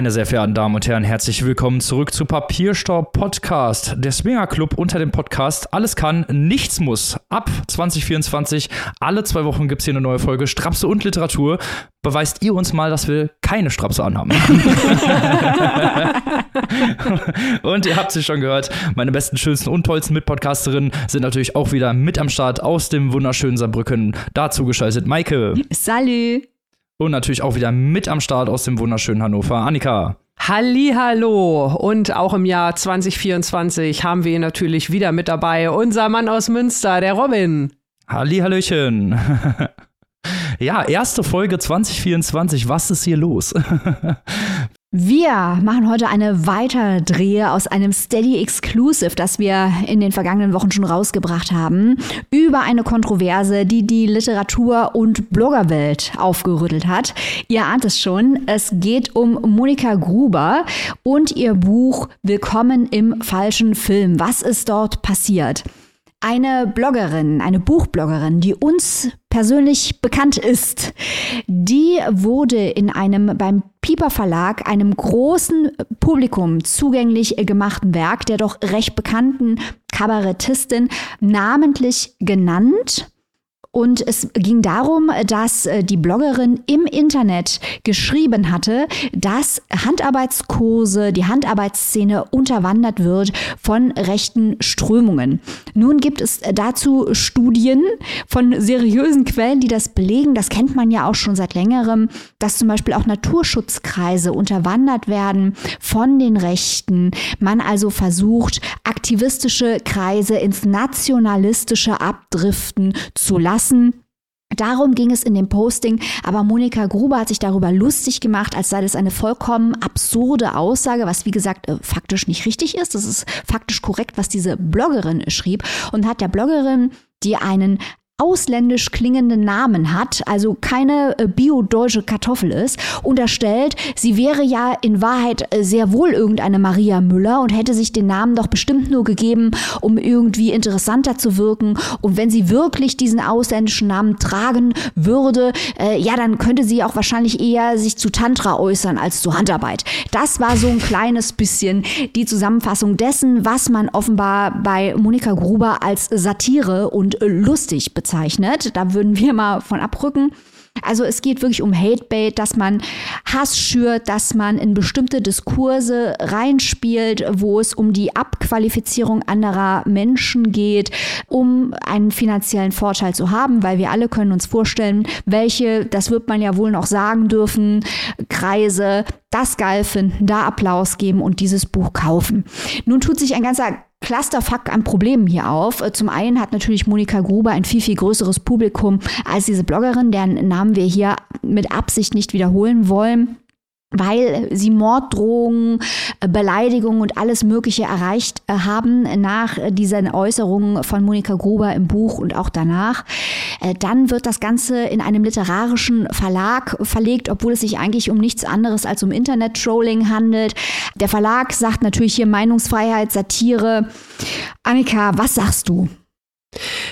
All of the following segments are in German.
Meine sehr verehrten Damen und Herren, herzlich willkommen zurück zu Papierstaub Podcast, der Swinger Club unter dem Podcast. Alles kann, nichts muss. Ab 2024, alle zwei Wochen gibt es hier eine neue Folge Strapse und Literatur. Beweist ihr uns mal, dass wir keine Strapse anhaben. und ihr habt es schon gehört, meine besten, schönsten und tollsten Mitpodcasterinnen sind natürlich auch wieder mit am Start aus dem wunderschönen Saarbrücken. Dazu geschaltet Maike. Salut. Und natürlich auch wieder mit am Start aus dem wunderschönen Hannover, Annika. Hallo und auch im Jahr 2024 haben wir natürlich wieder mit dabei unser Mann aus Münster, der Robin. Hallihallöchen. Ja, erste Folge 2024. Was ist hier los? Wir machen heute eine Weiterdrehe aus einem Steady Exclusive, das wir in den vergangenen Wochen schon rausgebracht haben, über eine Kontroverse, die die Literatur- und Bloggerwelt aufgerüttelt hat. Ihr ahnt es schon, es geht um Monika Gruber und ihr Buch Willkommen im falschen Film. Was ist dort passiert? Eine Bloggerin, eine Buchbloggerin, die uns persönlich bekannt ist, die wurde in einem beim Piper Verlag, einem großen Publikum zugänglich gemachten Werk der doch recht bekannten Kabarettistin namentlich genannt. Und es ging darum, dass äh, die Bloggerin im Internet geschrieben hatte, dass Handarbeitskurse, die Handarbeitsszene unterwandert wird von rechten Strömungen. Nun gibt es dazu Studien von seriösen Quellen, die das belegen. Das kennt man ja auch schon seit längerem, dass zum Beispiel auch Naturschutzkreise unterwandert werden von den Rechten. Man also versucht, aktivistische Kreise ins nationalistische abdriften zu lassen lassen. Darum ging es in dem Posting, aber Monika Gruber hat sich darüber lustig gemacht, als sei das eine vollkommen absurde Aussage, was wie gesagt äh, faktisch nicht richtig ist. Das ist faktisch korrekt, was diese Bloggerin schrieb und hat der Bloggerin die einen ausländisch klingenden Namen hat, also keine äh, bio-deutsche Kartoffel ist, unterstellt, sie wäre ja in Wahrheit äh, sehr wohl irgendeine Maria Müller und hätte sich den Namen doch bestimmt nur gegeben, um irgendwie interessanter zu wirken. Und wenn sie wirklich diesen ausländischen Namen tragen würde, äh, ja, dann könnte sie auch wahrscheinlich eher sich zu Tantra äußern als zu Handarbeit. Das war so ein kleines bisschen die Zusammenfassung dessen, was man offenbar bei Monika Gruber als Satire und äh, lustig bezeichnet bezeichnet. Da würden wir mal von abrücken. Also es geht wirklich um Hatebait, dass man Hass schürt, dass man in bestimmte Diskurse reinspielt, wo es um die Abqualifizierung anderer Menschen geht, um einen finanziellen Vorteil zu haben, weil wir alle können uns vorstellen, welche, das wird man ja wohl noch sagen dürfen, Kreise das geil finden, da Applaus geben und dieses Buch kaufen. Nun tut sich ein ganzer Clusterfuck an Problemen hier auf. Zum einen hat natürlich Monika Gruber ein viel, viel größeres Publikum als diese Bloggerin, deren Namen wir hier mit Absicht nicht wiederholen wollen weil sie Morddrohungen, äh, Beleidigungen und alles Mögliche erreicht äh, haben nach diesen Äußerungen von Monika Gruber im Buch und auch danach. Äh, dann wird das Ganze in einem literarischen Verlag verlegt, obwohl es sich eigentlich um nichts anderes als um Internet-Trolling handelt. Der Verlag sagt natürlich hier Meinungsfreiheit, Satire. Annika, was sagst du?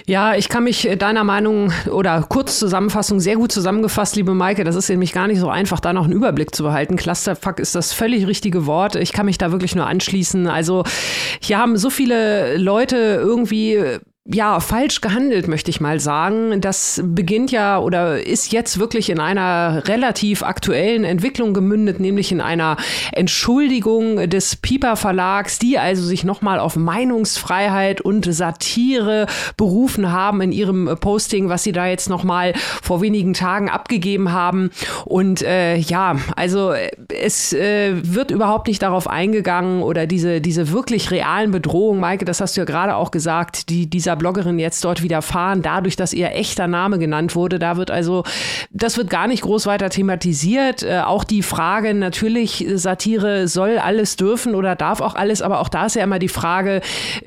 Ja, ich kann mich deiner Meinung oder Kurzzusammenfassung sehr gut zusammengefasst, liebe Maike. Das ist nämlich gar nicht so einfach, da noch einen Überblick zu behalten. Clusterfuck ist das völlig richtige Wort. Ich kann mich da wirklich nur anschließen. Also hier haben so viele Leute irgendwie ja, falsch gehandelt, möchte ich mal sagen. Das beginnt ja oder ist jetzt wirklich in einer relativ aktuellen Entwicklung gemündet, nämlich in einer Entschuldigung des Piper Verlags, die also sich nochmal auf Meinungsfreiheit und Satire berufen haben in ihrem Posting, was sie da jetzt nochmal vor wenigen Tagen abgegeben haben. Und äh, ja, also es äh, wird überhaupt nicht darauf eingegangen oder diese, diese wirklich realen Bedrohungen, Maike, das hast du ja gerade auch gesagt, die dieser Bloggerin jetzt dort widerfahren, dadurch, dass ihr echter Name genannt wurde. Da wird also, das wird gar nicht groß weiter thematisiert. Äh, auch die Frage natürlich, Satire soll alles dürfen oder darf auch alles, aber auch da ist ja immer die Frage,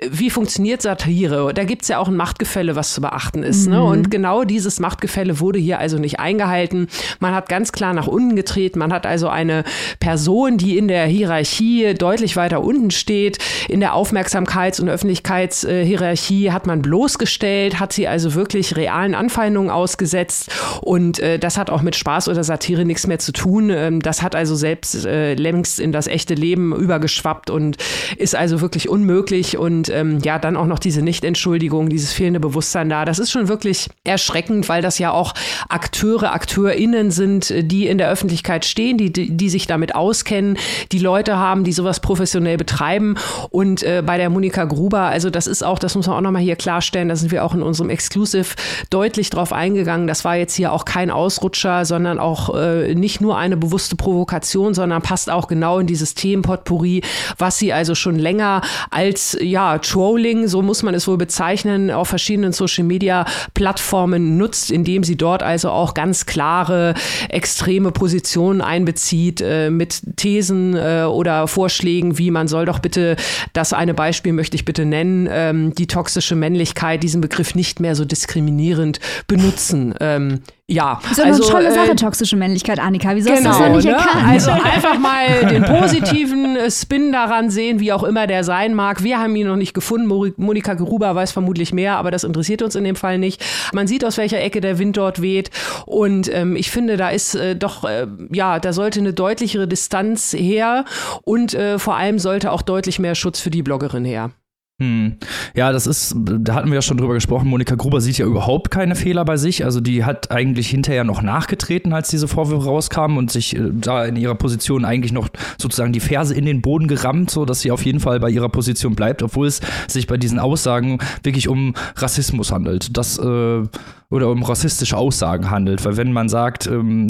wie funktioniert Satire? Da gibt es ja auch ein Machtgefälle, was zu beachten ist. Ne? Mhm. Ne? Und genau dieses Machtgefälle wurde hier also nicht eingehalten. Man hat ganz klar nach unten getreten. Man hat also eine Person, die in der Hierarchie deutlich weiter unten steht. In der Aufmerksamkeits- und Öffentlichkeitshierarchie hat man jemand bloßgestellt, hat sie also wirklich realen Anfeindungen ausgesetzt und äh, das hat auch mit Spaß oder Satire nichts mehr zu tun. Ähm, das hat also selbst äh, längst in das echte Leben übergeschwappt und ist also wirklich unmöglich und ähm, ja, dann auch noch diese Nichtentschuldigung, dieses fehlende Bewusstsein da. Das ist schon wirklich erschreckend, weil das ja auch Akteure, AkteurInnen sind, die in der Öffentlichkeit stehen, die, die, die sich damit auskennen, die Leute haben, die sowas professionell betreiben. Und äh, bei der Monika Gruber, also das ist auch, das muss man auch nochmal hier klarstellen, da sind wir auch in unserem Exclusive deutlich drauf eingegangen. Das war jetzt hier auch kein Ausrutscher, sondern auch äh, nicht nur eine bewusste Provokation, sondern passt auch genau in dieses Themenpotpourri, was sie also schon länger als ja, Trolling, so muss man es wohl bezeichnen, auf verschiedenen Social Media Plattformen nutzt, indem sie dort also auch ganz klare extreme Positionen einbezieht äh, mit Thesen äh, oder Vorschlägen, wie man soll doch bitte, das eine Beispiel möchte ich bitte nennen, ähm, die toxische Männlichkeit, diesen Begriff nicht mehr so diskriminierend benutzen. Ähm, ja, ist also eine tolle äh, Sache, toxische Männlichkeit, Annika. Wieso genau, hast du das noch nicht ne? erkannt? Also einfach mal den positiven äh, Spin daran sehen, wie auch immer der sein mag. Wir haben ihn noch nicht gefunden. Monika Geruber weiß vermutlich mehr, aber das interessiert uns in dem Fall nicht. Man sieht, aus welcher Ecke der Wind dort weht. Und ähm, ich finde, da ist äh, doch, äh, ja, da sollte eine deutlichere Distanz her und äh, vor allem sollte auch deutlich mehr Schutz für die Bloggerin her. Hm. Ja, das ist, da hatten wir ja schon drüber gesprochen. Monika Gruber sieht ja überhaupt keine Fehler bei sich. Also die hat eigentlich hinterher noch nachgetreten, als diese Vorwürfe rauskamen und sich äh, da in ihrer Position eigentlich noch sozusagen die Ferse in den Boden gerammt, so dass sie auf jeden Fall bei ihrer Position bleibt, obwohl es sich bei diesen Aussagen wirklich um Rassismus handelt. Das äh, oder um rassistische Aussagen handelt. Weil wenn man sagt, ähm,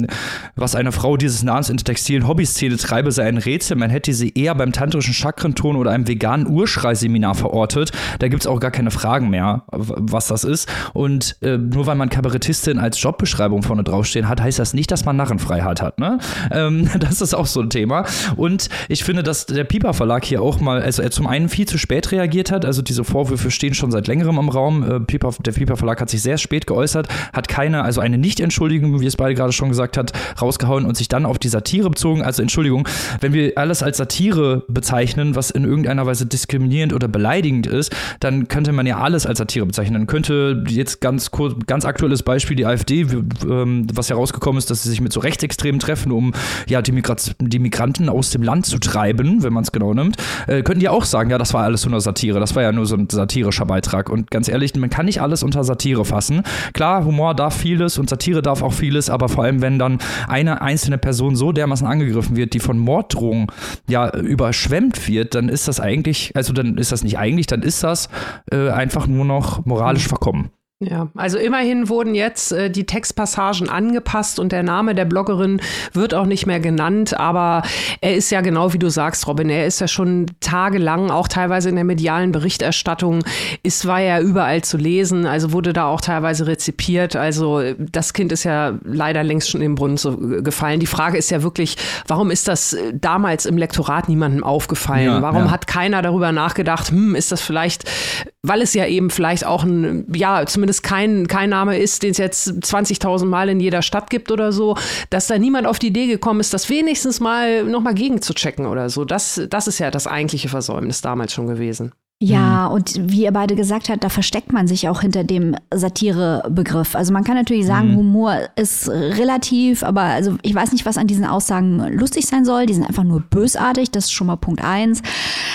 was eine Frau dieses Namens in der textilen Hobbyszene treibe, sei ein Rätsel, man hätte sie eher beim tantrischen Chakrenton oder einem veganen Urschrei-Seminar verortet. Da gibt es auch gar keine Fragen mehr, was das ist. Und äh, nur weil man Kabarettistin als Jobbeschreibung vorne draufstehen hat, heißt das nicht, dass man Narrenfreiheit hat. Ne? Ähm, das ist auch so ein Thema. Und ich finde, dass der Piper Verlag hier auch mal, also er zum einen viel zu spät reagiert hat. Also diese Vorwürfe stehen schon seit längerem im Raum. Äh, Piper, der Piper Verlag hat sich sehr spät geäußert geäußert, hat keine, also eine Nicht-Entschuldigung, wie es beide gerade schon gesagt hat, rausgehauen und sich dann auf die Satire bezogen. Also Entschuldigung, wenn wir alles als Satire bezeichnen, was in irgendeiner Weise diskriminierend oder beleidigend ist, dann könnte man ja alles als Satire bezeichnen. Dann könnte jetzt ganz kurz, ganz aktuelles Beispiel die AfD, ähm, was herausgekommen ist, dass sie sich mit so Rechtsextremen treffen, um ja die, Migrat die Migranten aus dem Land zu treiben, wenn man es genau nimmt, äh, könnten die auch sagen, ja, das war alles nur Satire, das war ja nur so ein satirischer Beitrag. Und ganz ehrlich, man kann nicht alles unter Satire fassen. Klar, klar, Humor darf vieles und Satire darf auch vieles, aber vor allem, wenn dann eine einzelne Person so dermaßen angegriffen wird, die von Morddrohungen ja überschwemmt wird, dann ist das eigentlich, also dann ist das nicht eigentlich, dann ist das äh, einfach nur noch moralisch verkommen. Ja, also immerhin wurden jetzt äh, die Textpassagen angepasst und der Name der Bloggerin wird auch nicht mehr genannt, aber er ist ja genau wie du sagst, Robin, er ist ja schon tagelang, auch teilweise in der medialen Berichterstattung, ist, war ja überall zu lesen, also wurde da auch teilweise rezipiert. Also das Kind ist ja leider längst schon im Brunnen so gefallen. Die Frage ist ja wirklich, warum ist das äh, damals im Lektorat niemandem aufgefallen? Ja, warum ja. hat keiner darüber nachgedacht, hm, ist das vielleicht, weil es ja eben vielleicht auch ein, ja, zumindest es kein, kein Name ist, den es jetzt 20.000 Mal in jeder Stadt gibt oder so, dass da niemand auf die Idee gekommen ist, das wenigstens mal nochmal gegenzuchecken oder so. Das, das ist ja das eigentliche Versäumnis damals schon gewesen. Ja, mhm. und wie ihr beide gesagt habt, da versteckt man sich auch hinter dem Satirebegriff. Also man kann natürlich sagen, mhm. Humor ist relativ, aber also ich weiß nicht, was an diesen Aussagen lustig sein soll. Die sind einfach nur bösartig, das ist schon mal Punkt eins.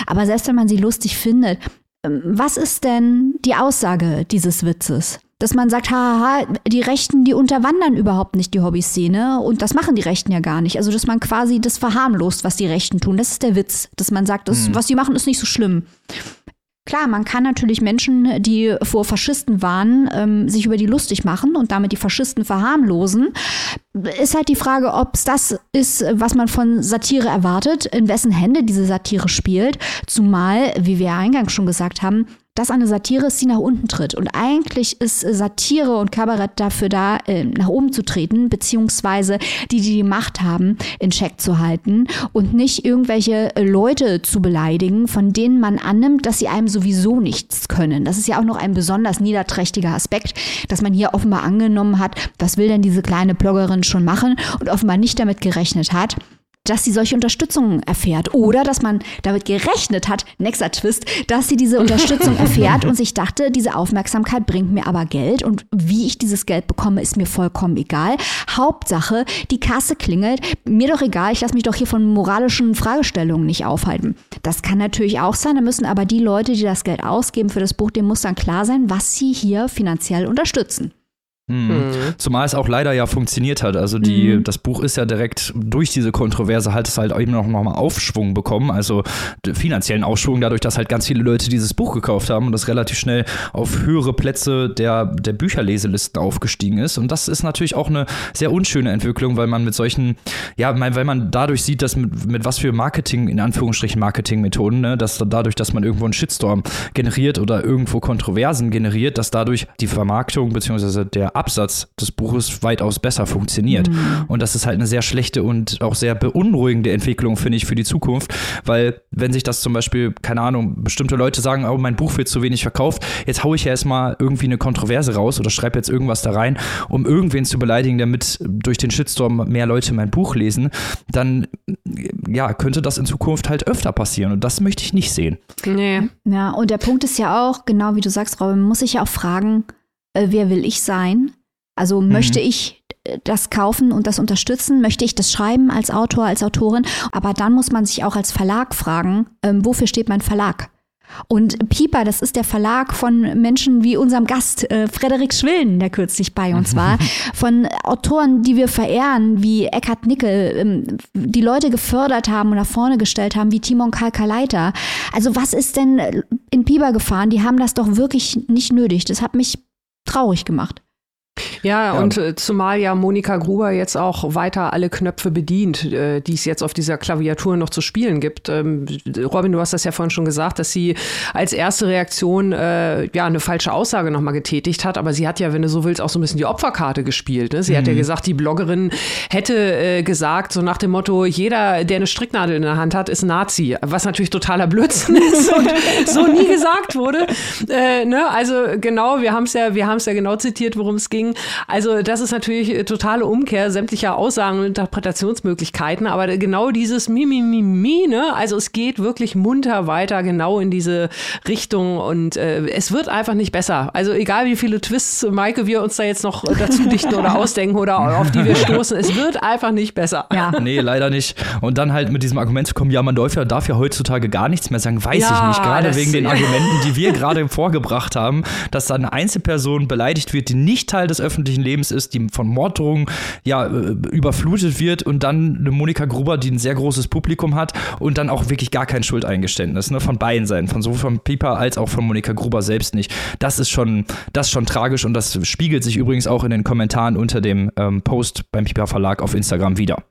Aber selbst wenn man sie lustig findet, was ist denn die Aussage dieses Witzes? Dass man sagt, haha, die Rechten, die unterwandern überhaupt nicht die Hobbyszene und das machen die Rechten ja gar nicht. Also, dass man quasi das verharmlost, was die Rechten tun. Das ist der Witz, dass man sagt, das, mhm. was die machen, ist nicht so schlimm. Klar, man kann natürlich Menschen, die vor Faschisten waren, ähm, sich über die lustig machen und damit die Faschisten verharmlosen. Ist halt die Frage, ob es das ist, was man von Satire erwartet, in wessen Hände diese Satire spielt. Zumal, wie wir ja eingangs schon gesagt haben, das eine Satire ist, die nach unten tritt. Und eigentlich ist Satire und Kabarett dafür da, äh, nach oben zu treten, beziehungsweise die, die die Macht haben, in Check zu halten und nicht irgendwelche Leute zu beleidigen, von denen man annimmt, dass sie einem sowieso nichts können. Das ist ja auch noch ein besonders niederträchtiger Aspekt, dass man hier offenbar angenommen hat, was will denn diese kleine Bloggerin schon machen und offenbar nicht damit gerechnet hat, dass sie solche Unterstützung erfährt. Oder dass man damit gerechnet hat, nächster Twist, dass sie diese Unterstützung erfährt und sich dachte, diese Aufmerksamkeit bringt mir aber Geld und wie ich dieses Geld bekomme, ist mir vollkommen egal. Hauptsache, die Kasse klingelt, mir doch egal, ich lasse mich doch hier von moralischen Fragestellungen nicht aufhalten. Das kann natürlich auch sein, da müssen aber die Leute, die das Geld ausgeben für das Buch, dem muss dann klar sein, was sie hier finanziell unterstützen. Mhm. Mhm. Zumal es auch leider ja funktioniert hat. Also die, mhm. das Buch ist ja direkt durch diese Kontroverse hat es halt eben noch, noch mal Aufschwung bekommen, also finanziellen Aufschwung, dadurch, dass halt ganz viele Leute dieses Buch gekauft haben und das relativ schnell auf höhere Plätze der, der Bücherleselisten aufgestiegen ist. Und das ist natürlich auch eine sehr unschöne Entwicklung, weil man mit solchen, ja, weil man dadurch sieht, dass mit, mit was für Marketing, in Anführungsstrichen Marketingmethoden, ne, dass dadurch, dass man irgendwo einen Shitstorm generiert oder irgendwo Kontroversen generiert, dass dadurch die Vermarktung bzw. der Absatz des Buches weitaus besser funktioniert. Mhm. Und das ist halt eine sehr schlechte und auch sehr beunruhigende Entwicklung, finde ich, für die Zukunft, weil wenn sich das zum Beispiel, keine Ahnung, bestimmte Leute sagen, oh, mein Buch wird zu wenig verkauft, jetzt haue ich ja erstmal irgendwie eine Kontroverse raus oder schreibe jetzt irgendwas da rein, um irgendwen zu beleidigen, damit durch den Shitstorm mehr Leute mein Buch lesen, dann ja, könnte das in Zukunft halt öfter passieren und das möchte ich nicht sehen. Nee. Ja, und der Punkt ist ja auch, genau wie du sagst, Robin, muss ich ja auch fragen, äh, wer will ich sein? Also mhm. möchte ich äh, das kaufen und das unterstützen? Möchte ich das schreiben als Autor, als Autorin? Aber dann muss man sich auch als Verlag fragen, ähm, wofür steht mein Verlag? Und Pieper, das ist der Verlag von Menschen wie unserem Gast äh, Frederik Schwillen, der kürzlich bei uns war, von Autoren, die wir verehren, wie Eckhard Nickel, ähm, die Leute gefördert haben und nach vorne gestellt haben, wie Timon Kalkaleiter. Also was ist denn in Pieper gefahren? Die haben das doch wirklich nicht nötig. Das hat mich traurig gemacht. Ja, ja, und äh, zumal ja Monika Gruber jetzt auch weiter alle Knöpfe bedient, äh, die es jetzt auf dieser Klaviatur noch zu spielen gibt. Ähm, Robin, du hast das ja vorhin schon gesagt, dass sie als erste Reaktion äh, ja eine falsche Aussage nochmal getätigt hat, aber sie hat ja, wenn du so willst, auch so ein bisschen die Opferkarte gespielt. Ne? Sie mhm. hat ja mhm. gesagt, die Bloggerin hätte äh, gesagt, so nach dem Motto, jeder, der eine Stricknadel in der Hand hat, ist Nazi, was natürlich totaler Blödsinn ist und so nie gesagt wurde. Äh, ne? Also genau, wir haben es ja, wir haben es ja genau zitiert, worum es ging. Also das ist natürlich äh, totale Umkehr sämtlicher Aussagen und Interpretationsmöglichkeiten, aber genau dieses Mimimimi, ne? Also es geht wirklich munter weiter genau in diese Richtung und äh, es wird einfach nicht besser. Also egal wie viele Twists, Maike, wir uns da jetzt noch dazu dichten oder ausdenken oder auf die wir stoßen, es wird einfach nicht besser. Ja. Nee, leider nicht. Und dann halt mit diesem Argument zu kommen, ja, man darf ja, darf ja heutzutage gar nichts mehr sagen, weiß ja, ich nicht. Gerade wegen den Argumenten, die wir gerade vorgebracht haben, dass da eine Einzelperson beleidigt wird, die nicht Teil des öffentlichen Lebens ist, die von Morddrohungen ja äh, überflutet wird und dann eine Monika Gruber, die ein sehr großes Publikum hat und dann auch wirklich gar kein Schuldeingeständnis ne, von beiden Seiten, von sowohl von Pieper als auch von Monika Gruber selbst nicht. Das ist schon, das ist schon tragisch und das spiegelt sich übrigens auch in den Kommentaren unter dem ähm, Post beim Pieper Verlag auf Instagram wieder.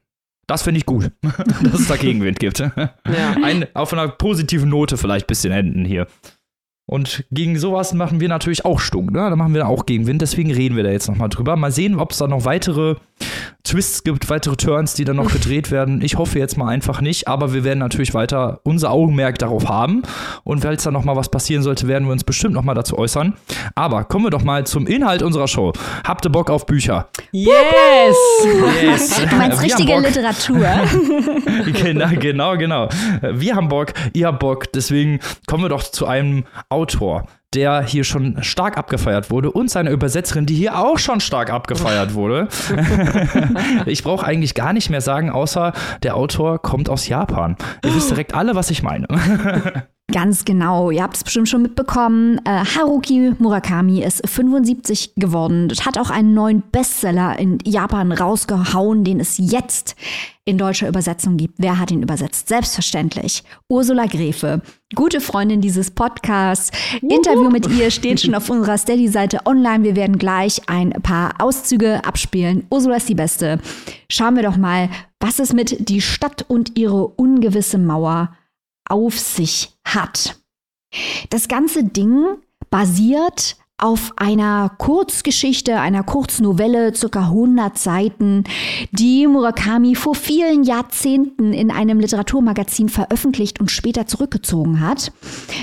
Das finde ich gut, dass es da Gegenwind gibt. Ja. Ein, auf einer positiven Note vielleicht ein bisschen enden hier. Und gegen sowas machen wir natürlich auch stunk, ne? Da machen wir auch Gegenwind, deswegen reden wir da jetzt nochmal drüber. Mal sehen, ob es da noch weitere Twists gibt, weitere Turns, die dann noch gedreht werden. Ich hoffe jetzt mal einfach nicht, aber wir werden natürlich weiter unser Augenmerk darauf haben. Und falls da nochmal was passieren sollte, werden wir uns bestimmt nochmal dazu äußern. Aber kommen wir doch mal zum Inhalt unserer Show. Habt ihr Bock auf Bücher? Yes! yes. Du meinst richtige Literatur. genau, genau, genau. Wir haben Bock, ihr habt Bock, deswegen kommen wir doch zu einem Autor, der hier schon stark abgefeiert wurde und seine Übersetzerin, die hier auch schon stark abgefeiert wurde. ich brauche eigentlich gar nicht mehr sagen, außer der Autor kommt aus Japan. Ihr wisst direkt alle, was ich meine. Ganz genau, ihr habt es bestimmt schon mitbekommen. Äh, Haruki Murakami ist 75 geworden, hat auch einen neuen Bestseller in Japan rausgehauen, den es jetzt in deutscher Übersetzung gibt. Wer hat ihn übersetzt? Selbstverständlich. Ursula Gräfe, gute Freundin dieses Podcasts. Interview mit ihr steht schon auf unserer Steady-Seite online. Wir werden gleich ein paar Auszüge abspielen. Ursula ist die Beste. Schauen wir doch mal, was es mit Die Stadt und ihre ungewisse Mauer auf sich hat. Das ganze Ding basiert auf einer Kurzgeschichte, einer Kurznovelle, circa 100 Seiten, die Murakami vor vielen Jahrzehnten in einem Literaturmagazin veröffentlicht und später zurückgezogen hat.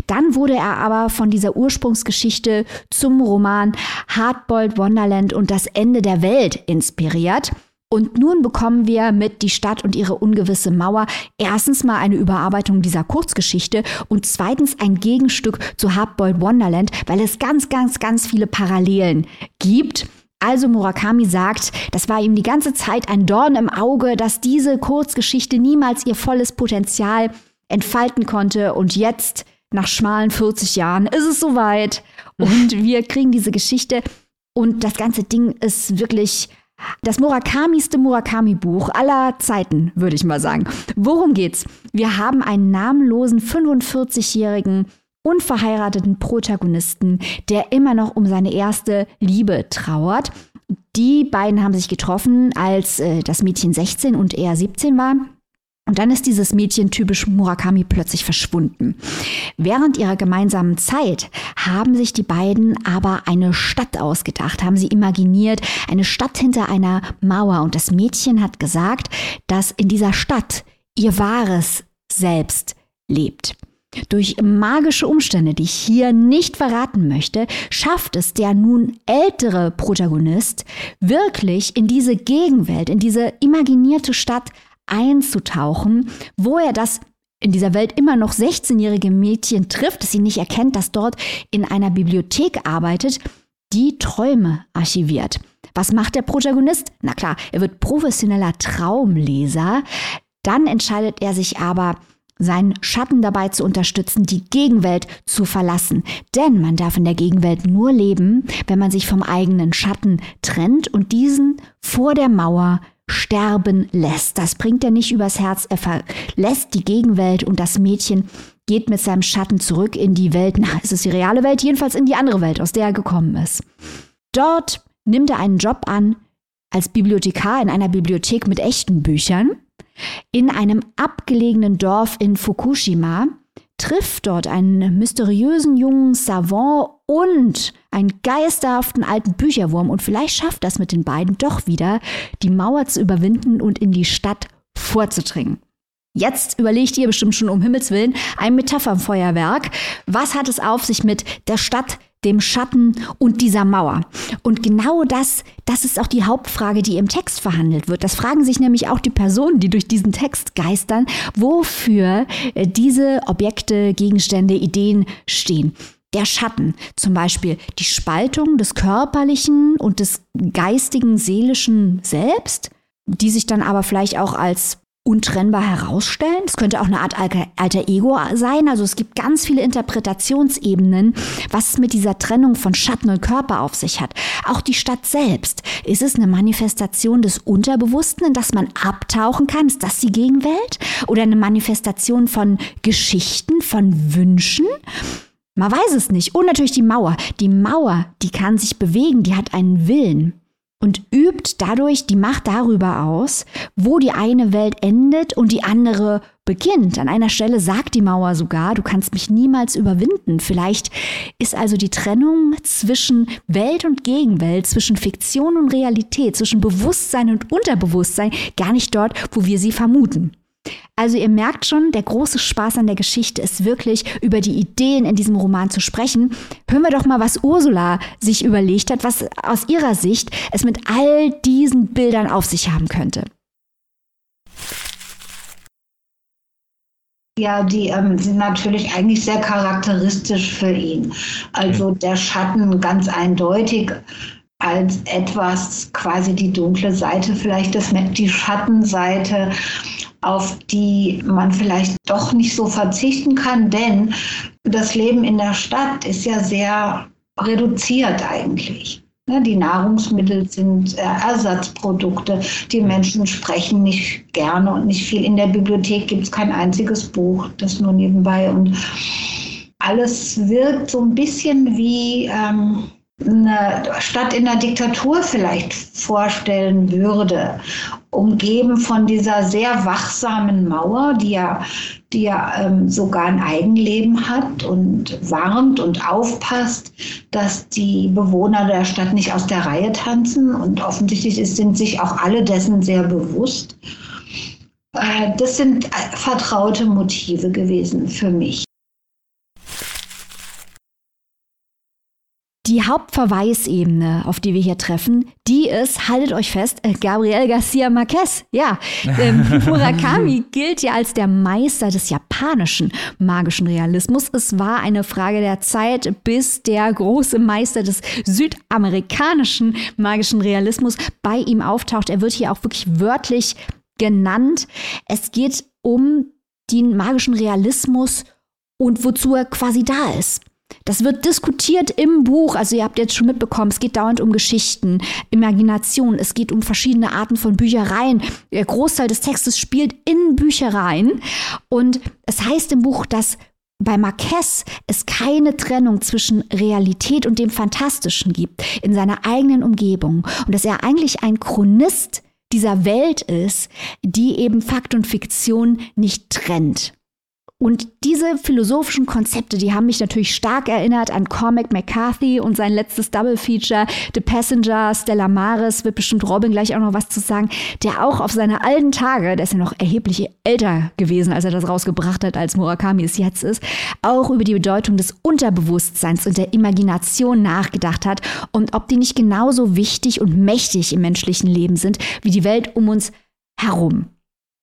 Dann wurde er aber von dieser Ursprungsgeschichte zum Roman Hardboiled Wonderland und das Ende der Welt inspiriert Und nun bekommen wir mit Die Stadt und ihre ungewisse Mauer erstens mal eine Überarbeitung dieser Kurzgeschichte und zweitens ein Gegenstück zu Hardboiled Wonderland, weil es ganz, ganz, ganz viele Parallelen gibt. Also Murakami sagt, das war ihm die ganze Zeit ein Dorn im Auge, dass diese Kurzgeschichte niemals ihr volles Potenzial entfalten konnte. Und jetzt nach schmalen 40 Jahren ist es soweit. Und wir kriegen diese Geschichte. Und das ganze Ding ist wirklich das Murakamiste Murakami-Buch aller Zeiten, würde ich mal sagen. Worum geht's? Wir haben einen namenlosen 45-jährigen unverheirateten Protagonisten, der immer noch um seine erste Liebe trauert. Die beiden haben sich getroffen, als äh, das Mädchen 16 und er 17 war. Und dann ist dieses Mädchen typisch Murakami plötzlich verschwunden. Während ihrer gemeinsamen Zeit haben sich die beiden aber eine Stadt ausgedacht, haben sie imaginiert, eine Stadt hinter einer Mauer. Und das Mädchen hat gesagt, dass in dieser Stadt ihr wahres Selbst lebt. Durch magische Umstände, die ich hier nicht verraten möchte, schafft es der nun ältere Protagonist wirklich in diese Gegenwelt, in diese imaginierte Stadt einzutauchen, wo er das in dieser Welt immer noch 16-jährige Mädchen trifft, das sie nicht erkennt, das dort in einer Bibliothek arbeitet, die Träume archiviert. Was macht der Protagonist? Na klar, er wird professioneller Traumleser. Dann entscheidet er sich aber, seinen Schatten dabei zu unterstützen, die Gegenwelt zu verlassen. Denn man darf in der Gegenwelt nur leben, wenn man sich vom eigenen Schatten trennt und diesen vor der Mauer sterben lässt. Das bringt er nicht übers Herz. Er verlässt die Gegenwelt und das Mädchen geht mit seinem Schatten zurück in die Welt. Na, ist es die reale Welt? Jedenfalls in die andere Welt, aus der er gekommen ist. Dort nimmt er einen Job an als Bibliothekar in einer Bibliothek mit echten Büchern. In einem abgelegenen Dorf in Fukushima trifft dort einen mysteriösen jungen Savant und einen geisterhaften alten Bücherwurm und vielleicht schafft das mit den beiden doch wieder, die Mauer zu überwinden und in die Stadt vorzudringen. Jetzt überlegt ihr bestimmt schon um Himmels Willen ein Metaphernfeuerwerk. Was hat es auf sich mit der Stadt, dem Schatten und dieser Mauer. Und genau das, das ist auch die Hauptfrage, die im Text verhandelt wird. Das fragen sich nämlich auch die Personen, die durch diesen Text geistern, wofür äh, diese Objekte, Gegenstände, Ideen stehen. Der Schatten, zum Beispiel die Spaltung des körperlichen und des geistigen, seelischen Selbst, die sich dann aber vielleicht auch als untrennbar herausstellen. Es könnte auch eine Art alter Ego sein. Also es gibt ganz viele Interpretationsebenen, was es mit dieser Trennung von Schatten und Körper auf sich hat. Auch die Stadt selbst. Ist es eine Manifestation des Unterbewussten, in das man abtauchen kann? Ist das die Gegenwelt? Oder eine Manifestation von Geschichten, von Wünschen? Man weiß es nicht. Und natürlich die Mauer. Die Mauer, die kann sich bewegen, die hat einen Willen und übt dadurch die Macht darüber aus, wo die eine Welt endet und die andere beginnt. An einer Stelle sagt die Mauer sogar, du kannst mich niemals überwinden. Vielleicht ist also die Trennung zwischen Welt und Gegenwelt, zwischen Fiktion und Realität, zwischen Bewusstsein und Unterbewusstsein gar nicht dort, wo wir sie vermuten. Also ihr merkt schon, der große Spaß an der Geschichte ist wirklich, über die Ideen in diesem Roman zu sprechen. Hören wir doch mal, was Ursula sich überlegt hat, was aus ihrer Sicht es mit all diesen Bildern auf sich haben könnte. Ja, die ähm, sind natürlich eigentlich sehr charakteristisch für ihn. Also der Schatten ganz eindeutig als etwas quasi die dunkle Seite, vielleicht das, die Schattenseite auf die man vielleicht doch nicht so verzichten kann, denn das Leben in der Stadt ist ja sehr reduziert eigentlich. Ne, die Nahrungsmittel sind äh, Ersatzprodukte. Die Menschen sprechen nicht gerne und nicht viel. In der Bibliothek gibt es kein einziges Buch, das nur nebenbei. Und alles wirkt so ein bisschen wie ähm, eine Stadt in der Diktatur vielleicht vorstellen würde, umgeben von dieser sehr wachsamen Mauer, die ja, die ja ähm, sogar ein Eigenleben hat und warnt und aufpasst, dass die Bewohner der Stadt nicht aus der Reihe tanzen. Und offensichtlich sind sich auch alle dessen sehr bewusst. Äh, das sind äh, vertraute Motive gewesen für mich. Die Hauptverweisebene, auf die wir hier treffen, die ist, haltet euch fest, äh, Gabriel Garcia Marquez. Ja, ähm, Murakami gilt ja als der Meister des japanischen magischen Realismus. Es war eine Frage der Zeit, bis der große Meister des südamerikanischen magischen Realismus bei ihm auftaucht. Er wird hier auch wirklich wörtlich genannt. Es geht um den magischen Realismus und wozu er quasi da ist. Das wird diskutiert im Buch. Also ihr habt jetzt schon mitbekommen, es geht dauernd um Geschichten, Imagination, es geht um verschiedene Arten von Büchereien. Der Großteil des Textes spielt in Büchereien. Und es heißt im Buch, dass bei Marquez es keine Trennung zwischen Realität und dem Fantastischen gibt in seiner eigenen Umgebung und dass er eigentlich ein Chronist dieser Welt ist, die eben Fakt und Fiktion nicht trennt. Und diese philosophischen Konzepte, die haben mich natürlich stark erinnert an Cormac McCarthy und sein letztes Double Feature, The Passenger, Stella Maris, wird bestimmt Robin gleich auch noch was zu sagen, der auch auf seine alten Tage, der ist ja noch erheblich älter gewesen, als er das rausgebracht hat, als Murakami es jetzt ist, auch über die Bedeutung des Unterbewusstseins und der Imagination nachgedacht hat und ob die nicht genauso wichtig und mächtig im menschlichen Leben sind wie die Welt um uns herum.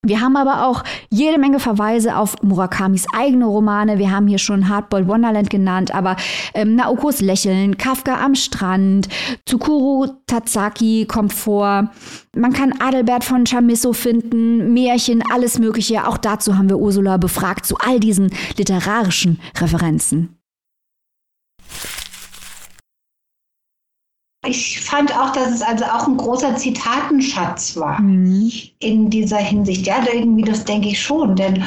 Wir haben aber auch jede Menge Verweise auf Murakamis eigene Romane. Wir haben hier schon Hardboiled Wonderland genannt, aber ähm, Naokos Lächeln, Kafka am Strand, Tsukuru Tatsaki kommt vor. Man kann Adelbert von Chamisso finden, Märchen, alles Mögliche. Auch dazu haben wir Ursula befragt, zu all diesen literarischen Referenzen. Ich fand auch, dass es also auch ein großer Zitatenschatz war mhm. In dieser Hinsicht. Ja, irgendwie, das denke ich schon, denn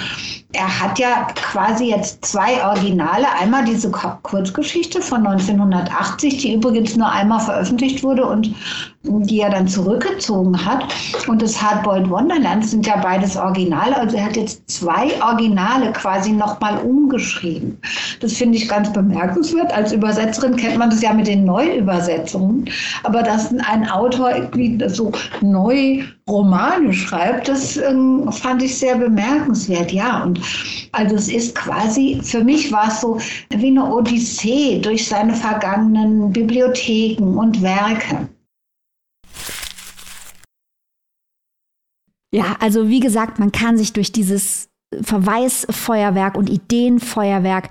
er hat ja quasi jetzt zwei Originale. Einmal diese Kurzgeschichte von 1980, die übrigens nur einmal veröffentlicht wurde und die er dann zurückgezogen hat. Und das Hardboiled Wonderland sind ja beides Originale. Also er hat jetzt zwei Originale quasi nochmal umgeschrieben. Das finde ich ganz bemerkenswert. Als Übersetzerin kennt man das ja mit den Neuübersetzungen. Aber dass ein Autor irgendwie so neu Romane schreibt, das ähm, fand ich sehr bemerkenswert. Ja, und also es ist quasi, für mich war es so wie eine Odyssee durch seine vergangenen Bibliotheken und Werke. Ja, also wie gesagt, man kann sich durch dieses Verweisfeuerwerk und Ideenfeuerwerk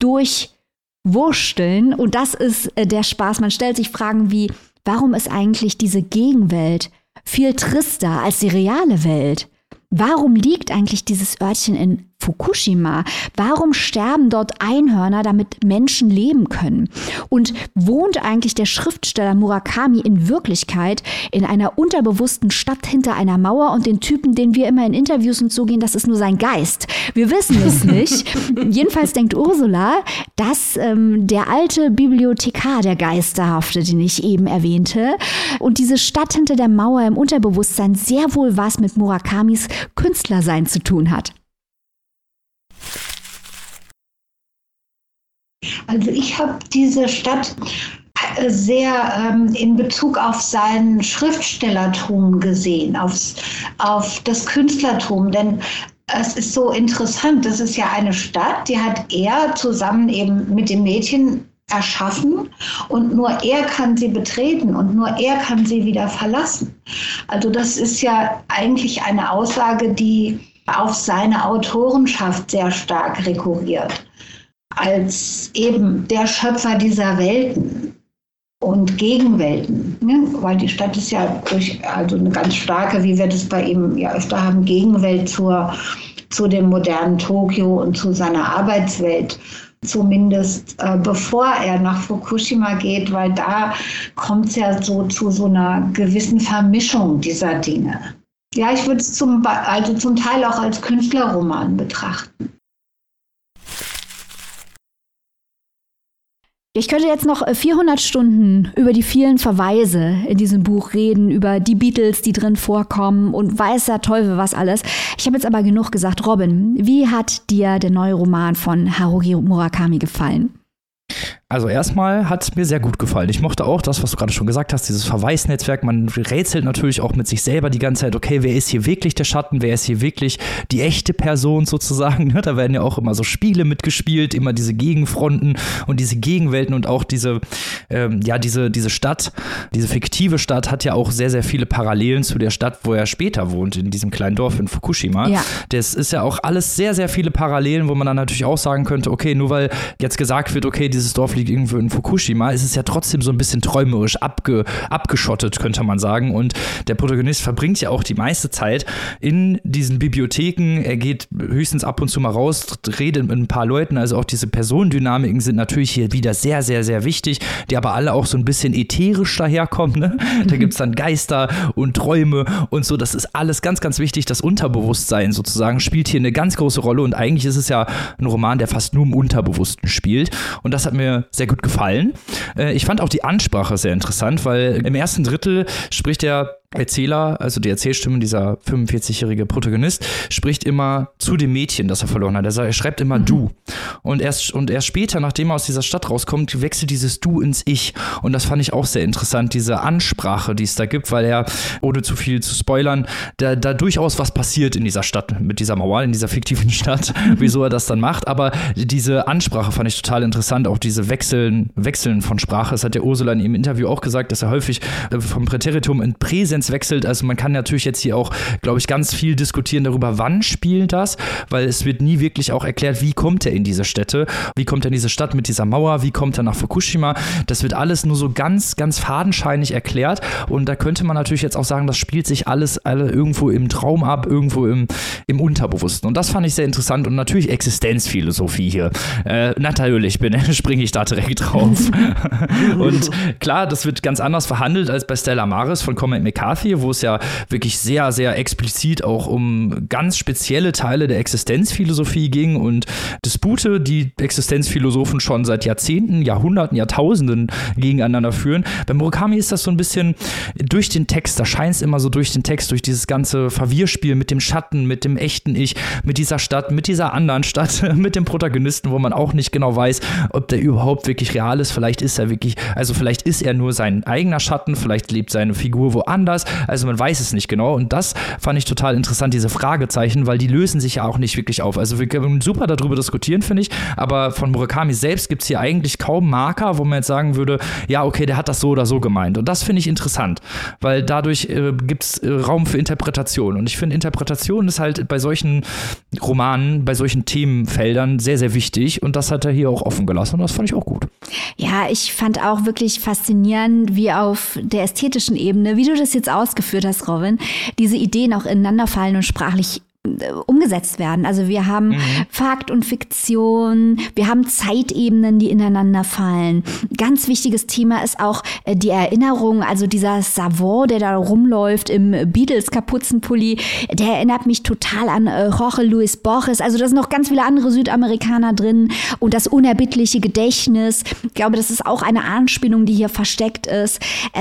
durchwursteln. Und das ist äh, der Spaß. Man stellt sich Fragen wie, warum ist eigentlich diese Gegenwelt viel trister als die reale Welt? Warum liegt eigentlich dieses Örtchen in Fukushima? Warum sterben dort Einhörner, damit Menschen leben können? Und wohnt eigentlich der Schriftsteller Murakami in Wirklichkeit in einer unterbewussten Stadt hinter einer Mauer und den Typen, den wir immer in Interviews und so gehen, das ist nur sein Geist? Wir wissen es nicht. Jedenfalls denkt Ursula, dass ähm, der alte Bibliothekar der Geisterhafte, den ich eben erwähnte, und diese Stadt hinter der Mauer im Unterbewusstsein sehr wohl was mit Murakamis Künstlersein zu tun hat. Also ich habe diese Stadt äh, sehr ähm, in Bezug auf sein Schriftstellertum gesehen, aufs, auf das Künstlertum. Denn es ist so interessant, das ist ja eine Stadt, die hat er zusammen eben mit dem Mädchen erschaffen und nur er kann sie betreten und nur er kann sie wieder verlassen. Also das ist ja eigentlich eine Aussage, die auf seine Autorenschaft sehr stark rekurriert als eben der Schöpfer dieser Welten und Gegenwelten, ne? weil die Stadt ist ja durch also eine ganz starke, wie wir das bei ihm ja öfter haben, Gegenwelt zur, zu dem modernen Tokio und zu seiner Arbeitswelt zumindest äh, bevor er nach Fukushima geht, weil da kommt es ja so zu so einer gewissen Vermischung dieser Dinge. Ja, ich würde es zum, also zum Teil auch als Künstlerroman betrachten. Ich könnte jetzt noch 400 äh, Stunden über die vielen Verweise in diesem Buch reden, über die Beatles, die drin vorkommen und weiß der Teufel was alles. Ich habe jetzt aber genug gesagt. Robin, wie hat dir der neue Roman von Haruki Murakami gefallen? Also erstmal hat es mir sehr gut gefallen. Ich mochte auch das, was du gerade schon gesagt hast, dieses Verweisnetzwerk. Man rätselt natürlich auch mit sich selber die ganze Zeit, okay, wer ist hier wirklich der Schatten, wer ist hier wirklich die echte Person sozusagen. Da werden ja auch immer so Spiele mitgespielt, immer diese Gegenfronten und diese Gegenwelten und auch diese, ähm, ja, diese, diese Stadt, diese fiktive Stadt hat ja auch sehr, sehr viele Parallelen zu der Stadt, wo er später wohnt, in diesem kleinen Dorf in Fukushima. Ja. Das ist ja auch alles sehr, sehr viele Parallelen, wo man dann natürlich auch sagen könnte, okay, nur weil jetzt gesagt wird, okay, dieses Dorf liegt irgendwo in Fukushima, ist es ja trotzdem so ein bisschen träumerisch abge, abgeschottet, könnte man sagen. Und der Protagonist verbringt ja auch die meiste Zeit in diesen Bibliotheken. Er geht höchstens ab und zu mal raus, redet mit ein paar Leuten. Also auch diese Personendynamiken sind natürlich hier wieder sehr, sehr, sehr wichtig, die aber alle auch so ein bisschen ätherisch daherkommen. Ne? Da gibt es dann Geister und Träume und so. Das ist alles ganz, ganz wichtig. Das Unterbewusstsein sozusagen spielt hier eine ganz große Rolle. Und eigentlich ist es ja ein Roman, der fast nur im Unterbewussten spielt. Und das hat mir sehr gut gefallen. Äh, ich fand auch die Ansprache sehr interessant, weil im ersten Drittel spricht er Erzähler, also die Erzählstimme, dieser 45-jährige Protagonist, spricht immer zu dem Mädchen, das er verloren hat. Er, schreibt immer mhm. du. Und erst, und erst später, nachdem er aus dieser Stadt rauskommt, wechselt dieses Du ins Ich. Und das fand ich auch sehr interessant, diese Ansprache, die es da gibt, weil er, ohne zu viel zu spoilern, da, da durchaus was passiert in dieser Stadt, mit dieser Mauer, in dieser fiktiven Stadt, wieso er das dann macht. Aber diese Ansprache fand ich total interessant, auch diese Wechseln, Wechseln von Sprache. Das hat der Ursula in ihrem Interview auch gesagt, dass er häufig äh, vom Präteritum in Präsens Präsenz wechselt. Also man kann natürlich jetzt hier auch, glaube ich, ganz viel diskutieren darüber, wann spielt das, weil es wird nie wirklich auch erklärt, wie kommt er in diese Städte, wie kommt er in diese Stadt mit dieser Mauer, wie kommt er nach Fukushima. Das wird alles nur so ganz, ganz fadenscheinig erklärt und da könnte man natürlich jetzt auch sagen, das spielt sich alles alle irgendwo im Traum ab, irgendwo im, im Unterbewussten. Und das fand ich sehr interessant und natürlich Existenzphilosophie hier. Äh, natürlich springe ich da direkt drauf. und klar, das wird ganz anders verhandelt als bei Stella Maris von Comet McCarthy McCarthy, wo es ja wirklich sehr, sehr explizit auch um ganz spezielle Teile der Existenzphilosophie ging und Dispute, die Existenzphilosophen schon seit Jahrzehnten, Jahrhunderten, Jahrtausenden gegeneinander führen. Bei Murakami ist das so ein bisschen durch den Text, da scheint es immer so durch den Text, durch dieses ganze Verwirrspiel mit dem Schatten, mit dem echten Ich, mit dieser Stadt, mit dieser anderen Stadt, mit dem Protagonisten, wo man auch nicht genau weiß, ob der überhaupt wirklich real ist. Vielleicht ist er wirklich, also vielleicht ist er nur sein eigener Schatten, vielleicht lebt seine Figur woanders anders. Also man weiß es nicht genau. Und das fand ich total interessant, diese Fragezeichen, weil die lösen sich ja auch nicht wirklich auf. Also wir können super darüber diskutieren, finde ich. Aber von Murakami selbst gibt es hier eigentlich kaum Marker, wo man jetzt sagen würde, ja, okay, der hat das so oder so gemeint. Und das finde ich interessant, weil dadurch äh, gibt es äh, Raum für Interpretation. Und ich finde, Interpretation ist halt bei solchen Romanen, bei solchen Themenfeldern sehr, sehr wichtig. Und das hat er hier auch offen gelassen. Und das fand ich auch gut. Ja, ich fand auch wirklich faszinierend, wie auf der ästhetischen Ebene, wie du das jetzt ausgeführt hast, Robin, diese Ideen auch ineinander fallen und sprachlich umgesetzt werden. Also wir haben mhm. Fakt und Fiktion, wir haben Zeitebenen, die ineinander fallen. Ganz wichtiges Thema ist auch äh, die Erinnerung, also dieser Savant, der da rumläuft im Beatles-Kapuzenpulli, der erinnert mich total an äh, Jorge Luis Borges. Also da sind noch ganz viele andere Südamerikaner drin und das unerbittliche Gedächtnis. Ich glaube, das ist auch eine Anspielung, die hier versteckt ist.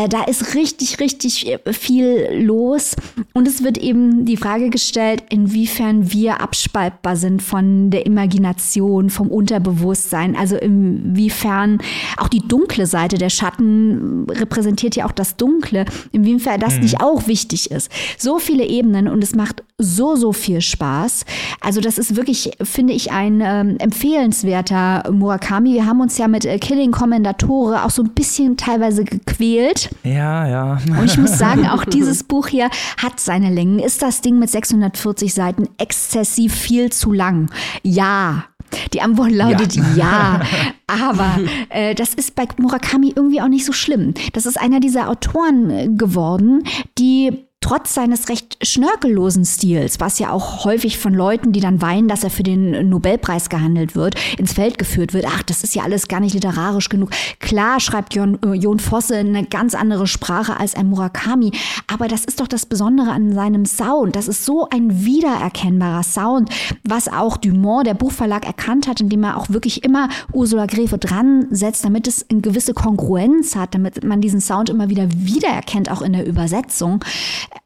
Da ist richtig, richtig viel los und es wird eben die Frage gestellt, inwiefern inwiefern wir abspaltbar sind von der Imagination, vom Unterbewusstsein. Also inwiefern auch die dunkle Seite der Schatten repräsentiert ja auch das Dunkle, inwiefern das mhm. nicht auch wichtig ist. So viele Ebenen und es macht so, so viel Spaß. Also das ist wirklich, finde ich, ein ähm, empfehlenswerter Murakami. Wir haben uns ja mit äh, Killing Kommendatore auch so ein bisschen teilweise gequält. Ja, ja. Und ich muss sagen, auch dieses Buch hier hat seine Längen. Ist das Ding mit 640 Seiten exzessiv viel zu lang? Ja. Die Antwort lautet ja. ja. Aber äh, das ist bei Murakami irgendwie auch nicht so schlimm. Das ist einer dieser Autoren äh, geworden, die trotz seines recht schnörkellosen Stils, was ja auch häufig von Leuten, die dann weinen, dass er für den Nobelpreis gehandelt wird, ins Feld geführt wird. Ach, das ist ja alles gar nicht literarisch genug. Klar schreibt Jon, äh, Jon Fosse eine ganz andere Sprache als ein Murakami, aber das ist doch das Besondere an seinem Sound. Das ist so ein wiedererkennbarer Sound, was auch Dumont, der Buchverlag, erkannt hat, indem er auch wirklich immer Ursula Gräfe dran setzt, damit es eine gewisse Kongruenz hat, damit man diesen Sound immer wieder wiedererkennt, auch in der Übersetzung.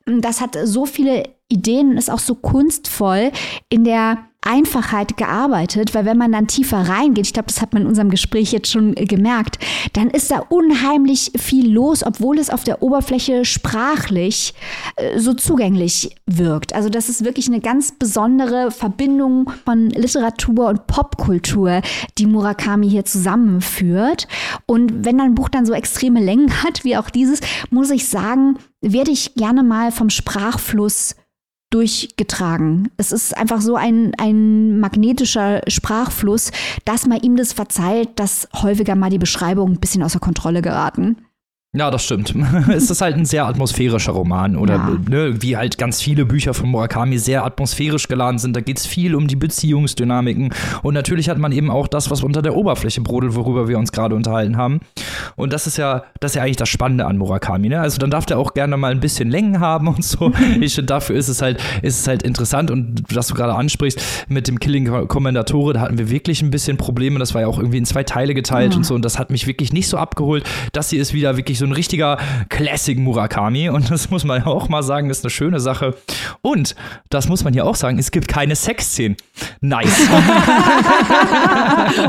Das hat so viele Ideen und ist auch so kunstvoll in der Einfachheit gearbeitet, weil wenn man dann tiefer reingeht, ich glaube, das hat man in unserem Gespräch jetzt schon äh, gemerkt, dann ist da unheimlich viel los, obwohl es auf der Oberfläche sprachlich äh, so zugänglich wirkt. Also das ist wirklich eine ganz besondere Verbindung von Literatur und Popkultur, die Murakami hier zusammenführt. Und wenn ein Buch dann so extreme Längen hat, wie auch dieses, muss ich sagen, werde ich gerne mal vom Sprachfluss durchgetragen. Es ist einfach so ein, ein magnetischer Sprachfluss, dass man ihm das verzeiht, dass häufiger mal die Beschreibungen ein bisschen außer Kontrolle geraten. Ja, das stimmt. es ist halt ein sehr atmosphärischer Roman oder ja. ne, wie halt ganz viele Bücher von Murakami sehr atmosphärisch geladen sind. Da geht es viel um die Beziehungsdynamiken und natürlich hat man eben auch das, was unter der Oberfläche brodelt, worüber wir uns gerade unterhalten haben. Und das ist ja, das ist ja eigentlich das Spannende an Murakami. Ne? Also dann darf der auch gerne mal ein bisschen Längen haben und so. ich finde, dafür ist es halt, ist es halt interessant und was du gerade ansprichst mit dem Killing Kommendatore, da hatten wir wirklich ein bisschen Probleme. Das war ja auch irgendwie in zwei Teile geteilt ja. und so und das hat mich wirklich nicht so abgeholt. Das hier ist wieder wirklich so ein richtiger Classic Murakami und das muss man auch mal sagen, das ist eine schöne Sache. Und das muss man hier auch sagen, es gibt keine Sexszenen. Nice.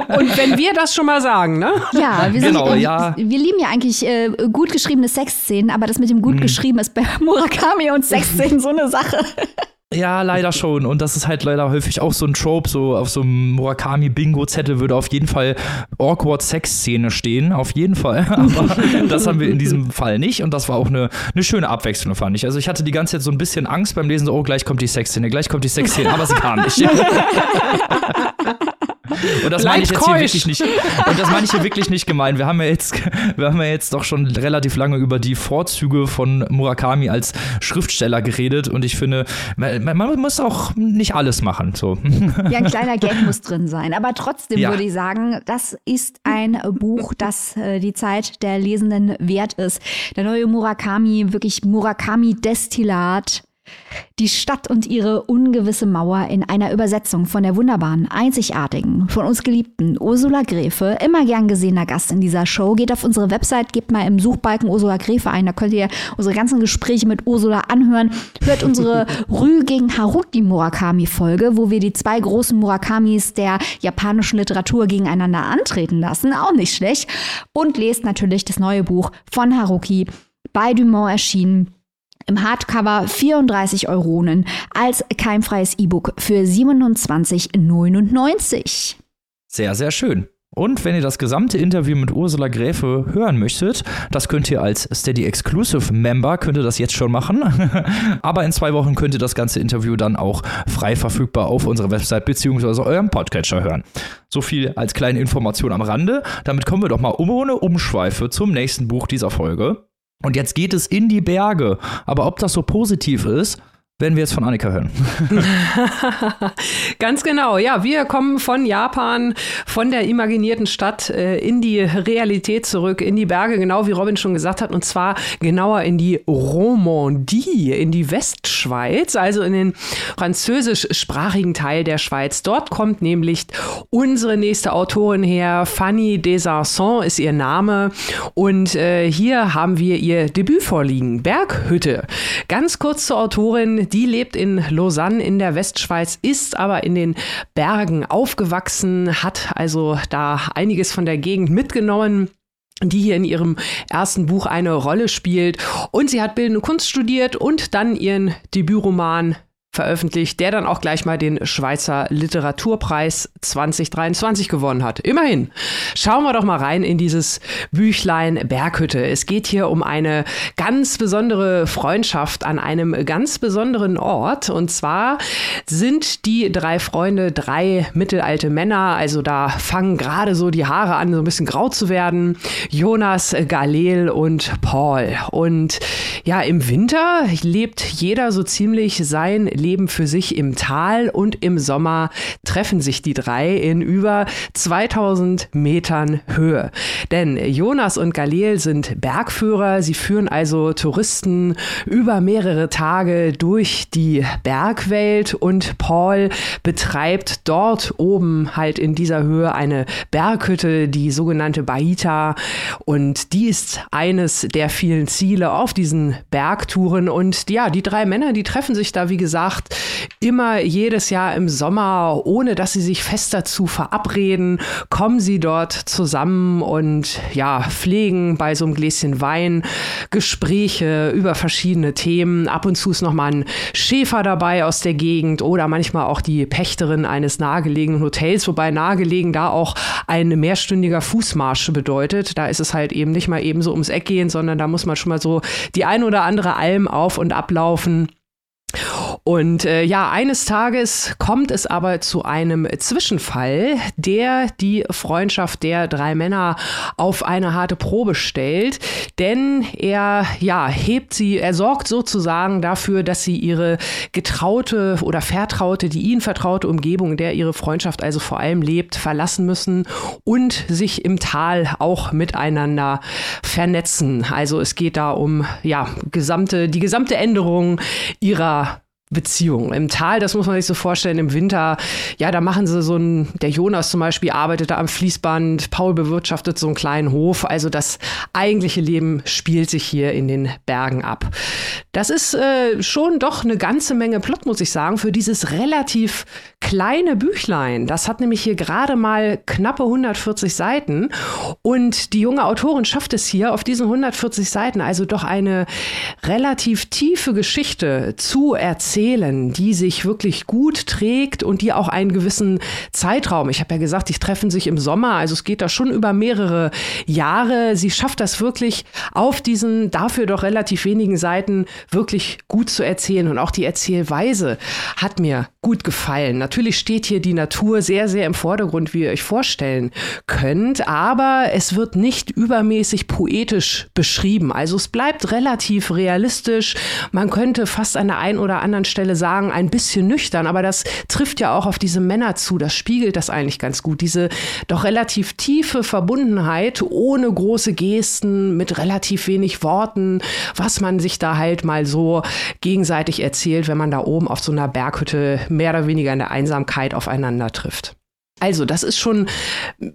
und wenn wir das schon mal sagen, ne? Ja, wir, sind, genau, äh, ja. wir lieben ja eigentlich äh, gut geschriebene Sexszenen, aber das mit dem gut mhm. geschrieben ist bei Murakami und Sexszenen so eine Sache. Ja, leider schon. Und das ist halt leider häufig auch so ein Trope. So auf so einem Murakami-Bingo-Zettel würde auf jeden Fall awkward Sex-Szene stehen. Auf jeden Fall. Aber das haben wir in diesem Fall nicht. Und das war auch eine, eine schöne Abwechslung, fand ich. Also ich hatte die ganze Zeit so ein bisschen Angst beim Lesen, so, oh, gleich kommt die Sexszene, gleich kommt die Sexszene. Aber sie kam nicht. Und das meine ich jetzt hier wirklich nicht. Und das meine ich hier wirklich nicht gemein. Wir haben ja jetzt, wir haben ja jetzt doch schon relativ lange über die Vorzüge von Murakami als Schriftsteller geredet. Und ich finde, man, man muss auch nicht alles machen. So. Ja, ein kleiner Gag muss drin sein. Aber trotzdem ja. würde ich sagen, das ist ein Buch, das äh, die Zeit der Lesenden wert ist. Der neue Murakami, wirklich Murakami-Destillat die Stadt und ihre ungewisse Mauer in einer Übersetzung von der wunderbaren, einzigartigen, von uns geliebten Ursula Gräfe, immer gern gesehener Gast in dieser Show. Geht auf unsere Website, gebt mal im Suchbalken Ursula Gräfe ein, da könnt ihr unsere ganzen Gespräche mit Ursula anhören. Hört unsere Rü gegen Haruki Murakami Folge, wo wir die zwei großen Murakamis der japanischen Literatur gegeneinander antreten lassen. Auch nicht schlecht. Und lest natürlich das neue Buch von Haruki bei Dumont erschienen im Hardcover 34 Euronen als keimfreies E-Book für 27,99. Sehr, sehr schön. Und wenn ihr das gesamte Interview mit Ursula Gräfe hören möchtet, das könnt ihr als Steady Exclusive Member, könnt ihr das jetzt schon machen. Aber in zwei Wochen könnt ihr das ganze Interview dann auch frei verfügbar auf unserer Website bzw. eurem Podcatcher hören. So viel als kleine Information am Rande. Damit kommen wir doch mal ohne Umschweife zum nächsten Buch dieser Folge. Und jetzt geht es in die Berge. Aber ob das so positiv ist, werden wir jetzt von Annika hören. Ganz genau, ja, wir kommen von Japan, von der imaginierten Stadt äh, in die Realität zurück, in die Berge, genau wie Robin schon gesagt hat, und zwar genauer in die Romandie, in die Westschweiz, also in den französischsprachigen Teil der Schweiz. Dort kommt nämlich unsere nächste Autorin her, Fanny Desarson ist ihr Name, und äh, hier haben wir ihr Debüt vorliegen, Berghütte. Ganz kurz zur Autorin, die lebt in Lausanne in der Westschweiz, ist aber in den Bergen aufgewachsen, hat also da einiges von der Gegend mitgenommen die hier in ihrem ersten Buch eine Rolle spielt. Und sie hat Bildende Kunst studiert und dann ihren Debütroman veröffentlicht, der dann auch gleich mal den Schweizer Literaturpreis 2023 gewonnen hat. Immerhin. Schauen wir doch mal rein in dieses Büchlein Berghütte. Es geht hier um eine ganz besondere Freundschaft an einem ganz besonderen Ort. Und zwar sind die drei Freunde drei mittelalte Männer. Also da fangen gerade so die Haare an, so ein bisschen grau zu werden. Jonas, Galel und Paul. Und ja, im Winter lebt jeder so ziemlich sein leben für sich im Tal und im Sommer treffen sich die drei in über 2000 Metern Höhe. Denn Jonas und Galil sind Bergführer. Sie führen also Touristen über mehrere Tage durch die Bergwelt und Paul betreibt dort oben halt in dieser Höhe eine Berghütte, die sogenannte Baita. Und die ist eines der vielen Ziele auf diesen Bergtouren. Und ja, die drei Männer, die treffen sich da, wie gesagt, macht. Immer jedes Jahr im Sommer, ohne dass sie sich fest dazu verabreden, kommen sie dort zusammen und ja, pflegen bei so einem Gläschen Wein Gespräche über verschiedene Themen. Ab und zu ist noch mal ein Schäfer dabei aus der Gegend oder manchmal auch die Pächterin eines nahegelegenen Hotels, wobei nahegelegen da auch ein mehrstündiger Fußmarsch bedeutet. Da ist es halt eben nicht mal eben so ums Eck gehen, sondern da muss man schon mal so die ein oder andere Alm auf und ablaufen. Und äh, ja, eines Tages kommt es aber zu einem Zwischenfall, der die Freundschaft der drei Männer auf eine harte Probe stellt. Denn er, ja, hebt sie, er sorgt sozusagen dafür, dass sie ihre getraute oder vertraute, die ihnen vertraute Umgebung, in der ihre Freundschaft also vor allem lebt, verlassen müssen und sich im Tal auch miteinander vernetzen. Also es geht da um, ja, gesamte, die gesamte Änderung ihrer Beziehung. Im Tal, das muss man sich so vorstellen, im Winter, ja, da machen sie so ein, der Jonas zum Beispiel arbeitet da am Fließband, Paul bewirtschaftet so einen kleinen Hof. Also das eigentliche Leben spielt sich hier in den Bergen ab. Das ist äh, schon doch eine ganze Menge Plot, muss ich sagen, für dieses relativ kleine Büchlein. Das hat nämlich hier gerade mal knappe 140 Seiten. Und die junge Autorin schafft es hier auf diesen 140 Seiten also doch eine relativ tiefe Geschichte zu erzählen, die sich wirklich gut trägt und die auch einen gewissen Zeitraum, ich habe ja gesagt, die treffen sich im Sommer, also es geht da schon über mehrere Jahre. Sie schafft das wirklich auf diesen dafür doch relativ wenigen Seiten wirklich gut zu erzählen. Und auch die Erzählweise hat mir gut gefallen. Natürlich steht hier die Natur sehr, sehr im Vordergrund, wie ihr euch vorstellen könnt, aber es wird nicht übermäßig poetisch beschrieben. Also es bleibt relativ realistisch. Man könnte fast an der einen oder anderen Stelle sagen, ein bisschen nüchtern, aber das trifft ja auch auf diese Männer zu. Das spiegelt das eigentlich ganz gut. Diese doch relativ tiefe Verbundenheit ohne große Gesten, mit relativ wenig Worten, was man sich da halt mal so gegenseitig erzählt, wenn man da oben auf so einer Berghütte mehr oder weniger in der Einsamkeit aufeinander trifft. Also, das ist schon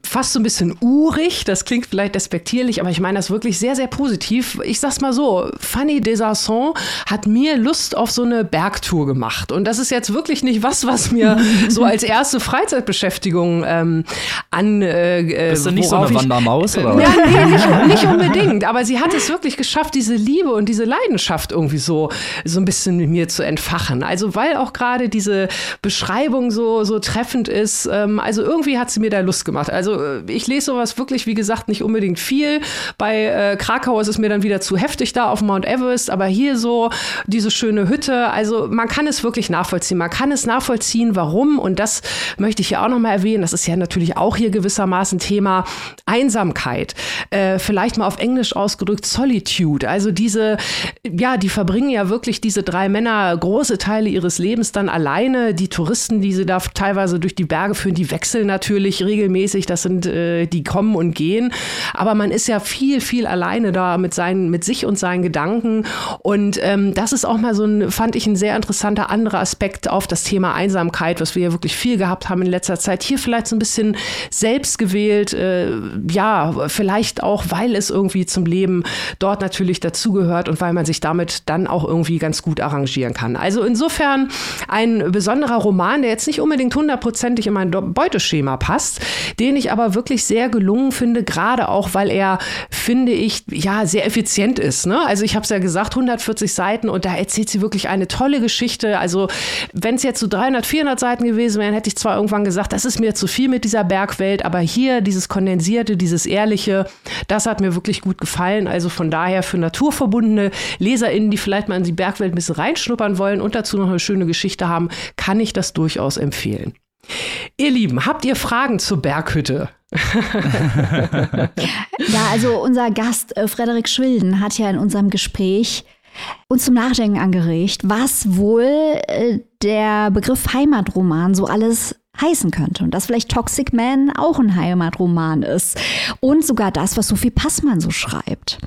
fast so ein bisschen urig. Das klingt vielleicht despektierlich, aber ich meine das wirklich sehr, sehr positiv. Ich sag's mal so: Fanny Desarson hat mir Lust auf so eine Bergtour gemacht. Und das ist jetzt wirklich nicht was, was mir so als erste Freizeitbeschäftigung ähm, an. Äh, äh Bist du nicht so eine Wandermaus? Oder? Ja, nee, nicht, nicht unbedingt. Aber sie hat es wirklich geschafft, diese Liebe und diese Leidenschaft irgendwie so, so ein bisschen mit mir zu entfachen. Also, weil auch gerade diese Beschreibung so, so treffend ist. Ähm, also, also irgendwie hat sie mir da Lust gemacht. Also äh, ich lese sowas wirklich, wie gesagt, nicht unbedingt viel. Bei äh, Krakau ist es mir dann wieder zu heftig da auf Mount Everest, aber hier so diese schöne Hütte. Also man kann es wirklich nachvollziehen. Man kann es nachvollziehen, warum. Und das möchte ich ja auch nochmal erwähnen. Das ist ja natürlich auch hier gewissermaßen Thema Einsamkeit. Äh, vielleicht mal auf Englisch ausgedrückt Solitude. Also diese, ja, die verbringen ja wirklich diese drei Männer große Teile ihres Lebens dann alleine. Die Touristen, die sie da teilweise durch die Berge führen, die wechseln wechseln natürlich regelmäßig, das sind äh, die kommen und gehen, aber man ist ja viel, viel alleine da mit seinen, mit sich und seinen Gedanken und ähm, das ist auch mal so ein, fand ich ein sehr interessanter anderer Aspekt auf das Thema Einsamkeit, was wir ja wirklich viel gehabt haben in letzter Zeit. Hier vielleicht so ein bisschen selbst gewählt, äh, ja, vielleicht auch, weil es irgendwie zum Leben dort natürlich dazugehört und weil man sich damit dann auch irgendwie ganz gut arrangieren kann. Also insofern ein besonderer Roman, der jetzt nicht unbedingt hundertprozentig in mein Beute Beuteschema passt, den ich aber wirklich sehr gelungen finde, gerade auch, weil er, finde ich, ja, sehr effizient ist. Ne? Also ich habe es ja gesagt, 140 Seiten und da erzählt sie wirklich eine tolle Geschichte. Also wenn es jetzt so 300, 400 Seiten gewesen wären, hätte ich zwar irgendwann gesagt, das ist mir zu viel mit dieser Bergwelt, aber hier dieses Kondensierte, dieses Ehrliche, das hat mir wirklich gut gefallen. Also von daher für naturverbundene LeserInnen, die vielleicht mal in die Bergwelt ein bisschen reinschnuppern wollen und dazu noch eine schöne Geschichte haben, kann ich das durchaus empfehlen. Ihr Lieben, habt ihr Fragen zur Berghütte? ja, also unser Gast äh, Frederik Schwilden hat ja in unserem Gespräch uns zum Nachdenken angeregt, was wohl äh, der Begriff Heimatroman so alles heißen könnte und dass vielleicht Toxic Man auch ein Heimatroman ist und sogar das, was Sophie Passmann so schreibt.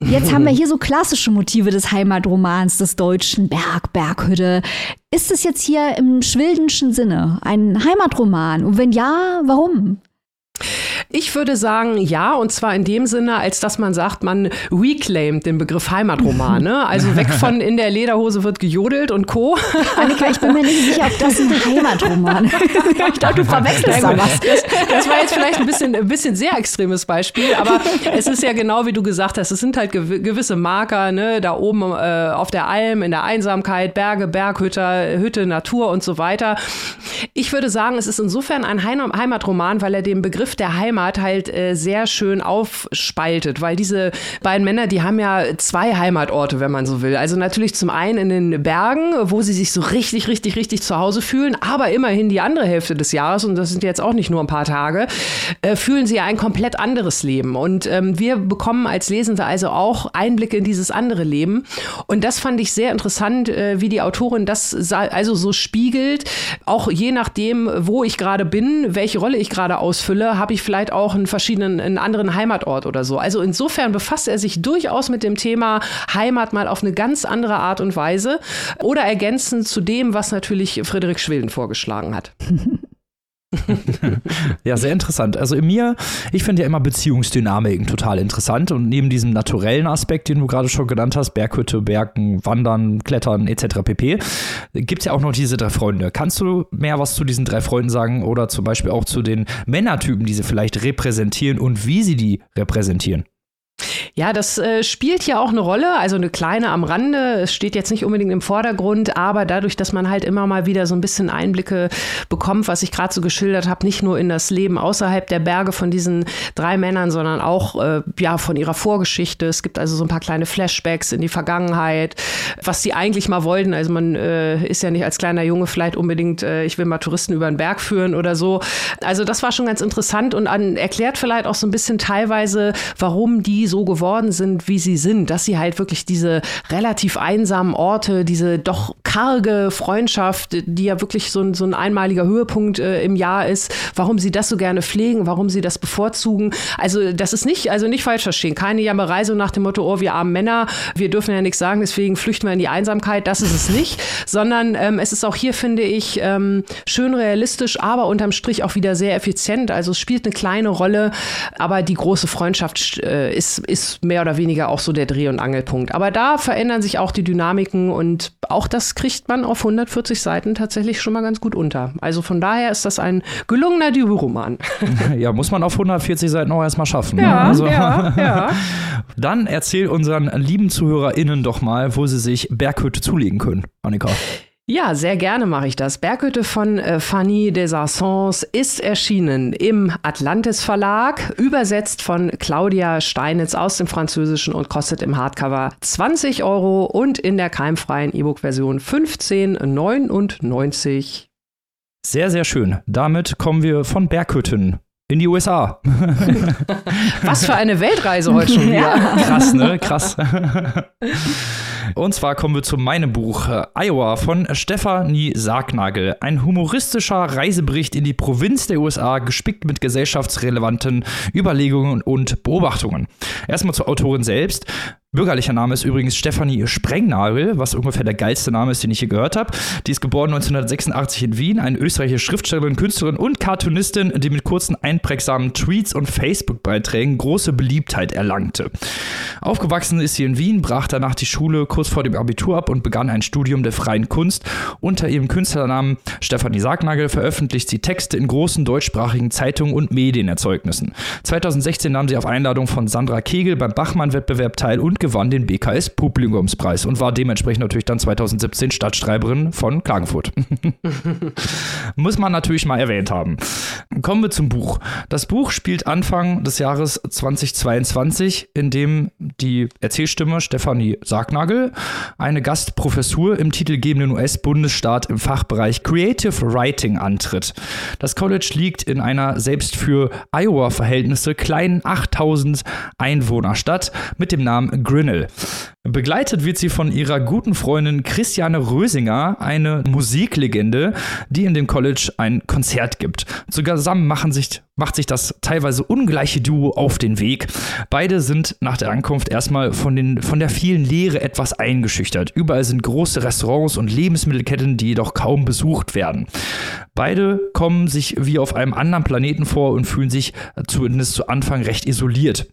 Jetzt haben wir hier so klassische Motive des Heimatromans, des deutschen Berg, Berghütte. Ist es jetzt hier im schwildenschen Sinne ein Heimatroman? Und wenn ja, warum? Ich würde sagen, ja, und zwar in dem Sinne, als dass man sagt, man reclaimt den Begriff Heimatroman. Ne? Also weg von in der Lederhose wird gejodelt und Co. Annika, ich bin mir nicht sicher, ob das ein Heimatroman ist. Ich glaube, du verwechselst da was. Das, das, war jetzt vielleicht ein bisschen, ein bisschen sehr extremes Beispiel, aber es ist ja genau wie du gesagt hast, es sind halt gewisse Marker, ne? da oben äh, auf der Alm, in der Einsamkeit, Berge, Berghütte, Hütte, Natur und so weiter. Ich würde sagen, es ist insofern ein Heimatroman, weil er den Begriff der Heimat halt äh, sehr schön aufspaltet, weil diese beiden Männer, die haben ja zwei Heimatorte, wenn man so will. Also natürlich zum einen in den Bergen, wo sie sich so richtig, richtig, richtig zu Hause fühlen, aber immerhin die andere Hälfte des Jahres, und das sind jetzt auch nicht nur ein paar Tage, äh, fühlen sie ein komplett anderes Leben. Und ähm, wir bekommen als Lesende also auch Einblicke in dieses andere Leben. Und das fand ich sehr interessant, äh, wie die Autorin das also so spiegelt. Auch je nachdem, wo ich gerade bin, welche Rolle ich gerade ausfülle, habe ich vielleicht auch einen verschiedenen, einen anderen Heimatort oder so. Also insofern befasst er sich durchaus mit dem Thema Heimat mal auf eine ganz andere Art und Weise oder ergänzend zu dem, was natürlich Friedrich Schwilden vorgeschlagen hat. ja, sehr interessant. Also in mir, ich finde ja immer Beziehungsdynamiken total interessant und neben diesem naturellen Aspekt, den du gerade schon genannt hast, Berghütte, Bergen, Wandern, Klettern etc. pp, gibt es ja auch noch diese drei Freunde. Kannst du mehr was zu diesen drei Freunden sagen oder zum Beispiel auch zu den Männertypen, die sie vielleicht repräsentieren und wie sie die repräsentieren? Ja, das äh, spielt ja auch eine Rolle, also eine kleine am Rande. Es steht jetzt nicht unbedingt im Vordergrund, aber dadurch, dass man halt immer mal wieder so ein bisschen Einblicke bekommt, was ich gerade so geschildert habe, nicht nur in das Leben außerhalb der Berge von diesen drei Männern, sondern auch äh, ja von ihrer Vorgeschichte. Es gibt also so ein paar kleine Flashbacks in die Vergangenheit, was sie eigentlich mal wollten. Also man äh, ist ja nicht als kleiner Junge vielleicht unbedingt, äh, ich will mal Touristen über den Berg führen oder so. Also das war schon ganz interessant und an, erklärt vielleicht auch so ein bisschen teilweise, warum die so geworden geworden sind, wie sie sind, dass sie halt wirklich diese relativ einsamen Orte, diese doch karge Freundschaft, die ja wirklich so ein, so ein einmaliger Höhepunkt äh, im Jahr ist, warum sie das so gerne pflegen, warum sie das bevorzugen. Also das ist nicht, also nicht falsch verstehen. Keine Jammerei so nach dem Motto, oh, wir armen Männer, wir dürfen ja nichts sagen, deswegen flüchten wir in die Einsamkeit. Das ist es nicht, sondern ähm, es ist auch hier, finde ich, ähm, schön realistisch, aber unterm Strich auch wieder sehr effizient. Also es spielt eine kleine Rolle, aber die große Freundschaft äh, ist, ist mehr oder weniger auch so der Dreh- und Angelpunkt. Aber da verändern sich auch die Dynamiken und auch das kriegt man auf 140 Seiten tatsächlich schon mal ganz gut unter. Also von daher ist das ein gelungener Debütroman. Ja, muss man auf 140 Seiten auch erstmal schaffen. Ne? Ja, also, ja, ja. Dann erzähl unseren lieben ZuhörerInnen doch mal, wo sie sich Berghütte zulegen können, Annika. Ja, sehr gerne mache ich das. Berghütte von äh, Fanny des Arsons ist erschienen im Atlantis Verlag, übersetzt von Claudia Steinitz aus dem Französischen und kostet im Hardcover 20 Euro und in der keimfreien E-Book-Version 15,99. Sehr, sehr schön. Damit kommen wir von Berghütten in die USA. Was für eine Weltreise heute schon wieder. Ja. Krass, ne? Krass. Und zwar kommen wir zu meinem Buch äh, Iowa von Stefanie Sargnagel. Ein humoristischer Reisebericht in die Provinz der USA, gespickt mit gesellschaftsrelevanten Überlegungen und Beobachtungen. Erstmal zur Autorin selbst. Bürgerlicher Name ist übrigens Stefanie Sprengnagel, was ungefähr der geilste Name ist, den ich je gehört habe. Die ist geboren 1986 in Wien, eine österreichische Schriftstellerin, Künstlerin und Cartoonistin, die mit kurzen einprägsamen Tweets und Facebook-Beiträgen große Beliebtheit erlangte. Aufgewachsen ist sie in Wien, brach danach die Schule kurz vor dem Abitur ab und begann ein Studium der freien Kunst. Unter ihrem Künstlernamen Stefanie Sargnagel veröffentlicht sie Texte in großen deutschsprachigen Zeitungen und Medienerzeugnissen. 2016 nahm sie auf Einladung von Sandra Kegel beim Bachmann-Wettbewerb teil und gewann den BKS Publikumspreis und war dementsprechend natürlich dann 2017 Stadtschreiberin von Klagenfurt. Muss man natürlich mal erwähnt haben. Kommen wir zum Buch. Das Buch spielt Anfang des Jahres 2022, in dem die Erzählstimme Stefanie Sargnagel eine Gastprofessur im titelgebenden US-Bundesstaat im Fachbereich Creative Writing antritt. Das College liegt in einer selbst für Iowa-Verhältnisse kleinen 8000 Einwohnerstadt mit dem Namen Grinnell. Begleitet wird sie von ihrer guten Freundin Christiane Rösinger, eine Musiklegende, die in dem College ein Konzert gibt. Zusammen machen sich, macht sich das teilweise ungleiche Duo auf den Weg. Beide sind nach der Ankunft erstmal von, den, von der vielen Leere etwas eingeschüchtert. Überall sind große Restaurants und Lebensmittelketten, die jedoch kaum besucht werden. Beide kommen sich wie auf einem anderen Planeten vor und fühlen sich zumindest zu Anfang recht isoliert.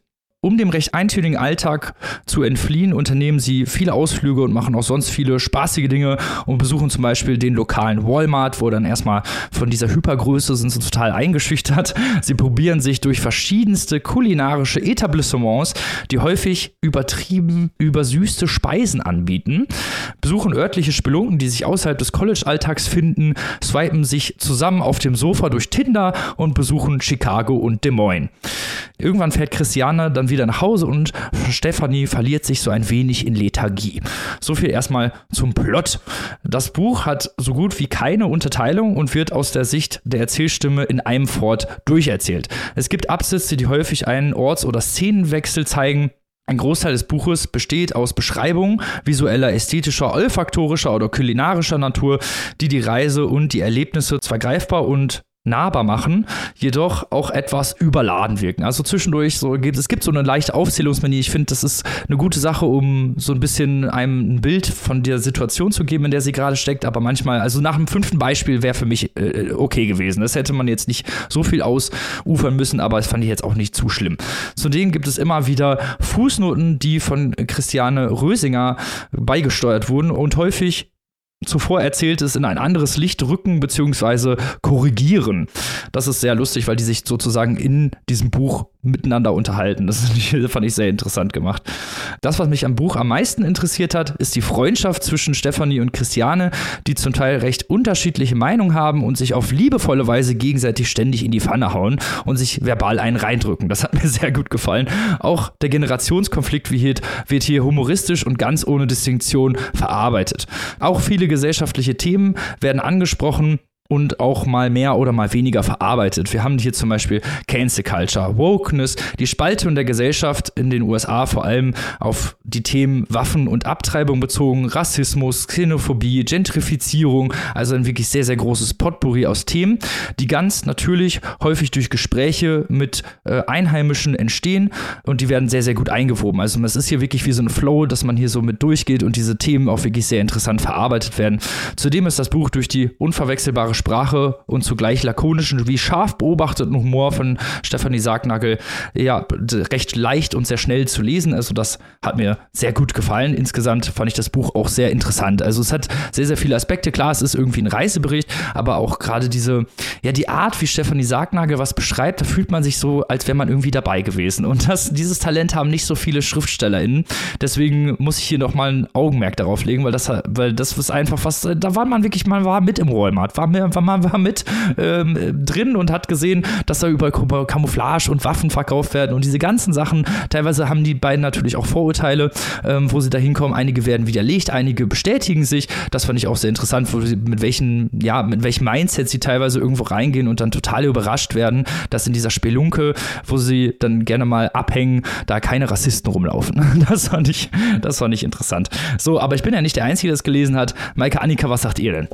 Um dem recht eintönigen Alltag zu entfliehen, unternehmen sie viele Ausflüge und machen auch sonst viele spaßige Dinge und besuchen zum Beispiel den lokalen Walmart, wo dann erstmal von dieser Hypergröße sind sie total eingeschüchtert. Sie probieren sich durch verschiedenste kulinarische Etablissements, die häufig übertrieben übersüßte Speisen anbieten, besuchen örtliche Spelunken, die sich außerhalb des College-Alltags finden, swipen sich zusammen auf dem Sofa durch Tinder und besuchen Chicago und Des Moines. Irgendwann fährt Christiane dann wieder nach Hause und Stephanie verliert sich so ein wenig in Lethargie. So viel erstmal zum Plot. Das Buch hat so gut wie keine Unterteilung und wird aus der Sicht der Erzählstimme in einem Fort durcherzählt. Es gibt Absätze, die häufig einen Orts- oder Szenenwechsel zeigen. Ein Großteil des Buches besteht aus Beschreibungen visueller, ästhetischer, olfaktorischer oder kulinarischer Natur, die die Reise und die Erlebnisse zwar greifbar und nahbar machen, jedoch auch etwas überladen wirken. Also zwischendurch so gibt es gibt so eine leichte Aufzählungsmanie. Ich finde, das ist eine gute Sache, um so ein bisschen einem ein Bild von der Situation zu geben, in der sie gerade steckt. Aber manchmal, also nach dem fünften Beispiel wäre für mich äh, okay gewesen. Das hätte man jetzt nicht so viel ausufern müssen, aber das fand ich jetzt auch nicht zu schlimm. Zudem gibt es immer wieder Fußnoten, die von Christiane Rösinger beigesteuert wurden und häufig zuvor erzähltes in ein anderes Licht rücken bzw. korrigieren. Das ist sehr lustig, weil die sich sozusagen in diesem Buch miteinander unterhalten. Das fand ich sehr interessant gemacht. Das, was mich am Buch am meisten interessiert hat, ist die Freundschaft zwischen Stefanie und Christiane, die zum Teil recht unterschiedliche Meinungen haben und sich auf liebevolle Weise gegenseitig ständig in die Pfanne hauen und sich verbal einen reindrücken. Das hat mir sehr gut gefallen. Auch der Generationskonflikt wird hier humoristisch und ganz ohne Distinktion verarbeitet. Auch viele gesellschaftliche Themen werden angesprochen und auch mal mehr oder mal weniger verarbeitet. Wir haben hier zum Beispiel Cancel Culture, Wokeness, die Spaltung der Gesellschaft in den USA vor allem auf die Themen Waffen und Abtreibung bezogen, Rassismus, Xenophobie, Gentrifizierung, also ein wirklich sehr, sehr großes Potpourri aus Themen, die ganz natürlich häufig durch Gespräche mit äh, Einheimischen entstehen und die werden sehr, sehr gut eingewoben. Also es ist hier wirklich wie so ein Flow, dass man hier so mit durchgeht und diese Themen auch wirklich sehr interessant verarbeitet werden. Zudem ist das Buch durch die unverwechselbare Sprache und zugleich lakonischen wie scharf beobachteten Humor von Stefanie Sargnagel ja recht leicht und sehr schnell zu lesen. Also das hat mir sehr gut gefallen. Insgesamt fand ich das Buch auch sehr interessant. Also es hat sehr, sehr viele Aspekte. Klar, es ist irgendwie ein Reisebericht, aber auch gerade diese, ja, die Art, wie Stefanie Sargnagel was beschreibt, da fühlt man sich so, als wäre man irgendwie dabei gewesen. Und das, dieses Talent haben nicht so viele SchriftstellerInnen. Deswegen muss ich hier nochmal ein Augenmerk darauf legen, weil das, weil das ist einfach was, da war man wirklich, man war mit im Walmart, war, man war mit ähm, drin und hat gesehen, dass da überall Camouflage und Waffen verkauft werden und diese ganzen Sachen. Teilweise haben die beiden natürlich auch Vorurteile, ähm, wo sie da hinkommen. Einige werden widerlegt, einige bestätigen sich. Das fand ich auch sehr interessant, sie, mit welchen, ja, mit welchem Mindset sie teilweise irgendwo reingehen und dann total überrascht werden, dass in dieser Spelunke, wo sie dann gerne mal abhängen, da keine Rassisten rumlaufen. Das fand ich, das fand ich interessant. So, aber ich bin ja nicht der Einzige, der es gelesen hat. Maike Annika, was sagt ihr denn?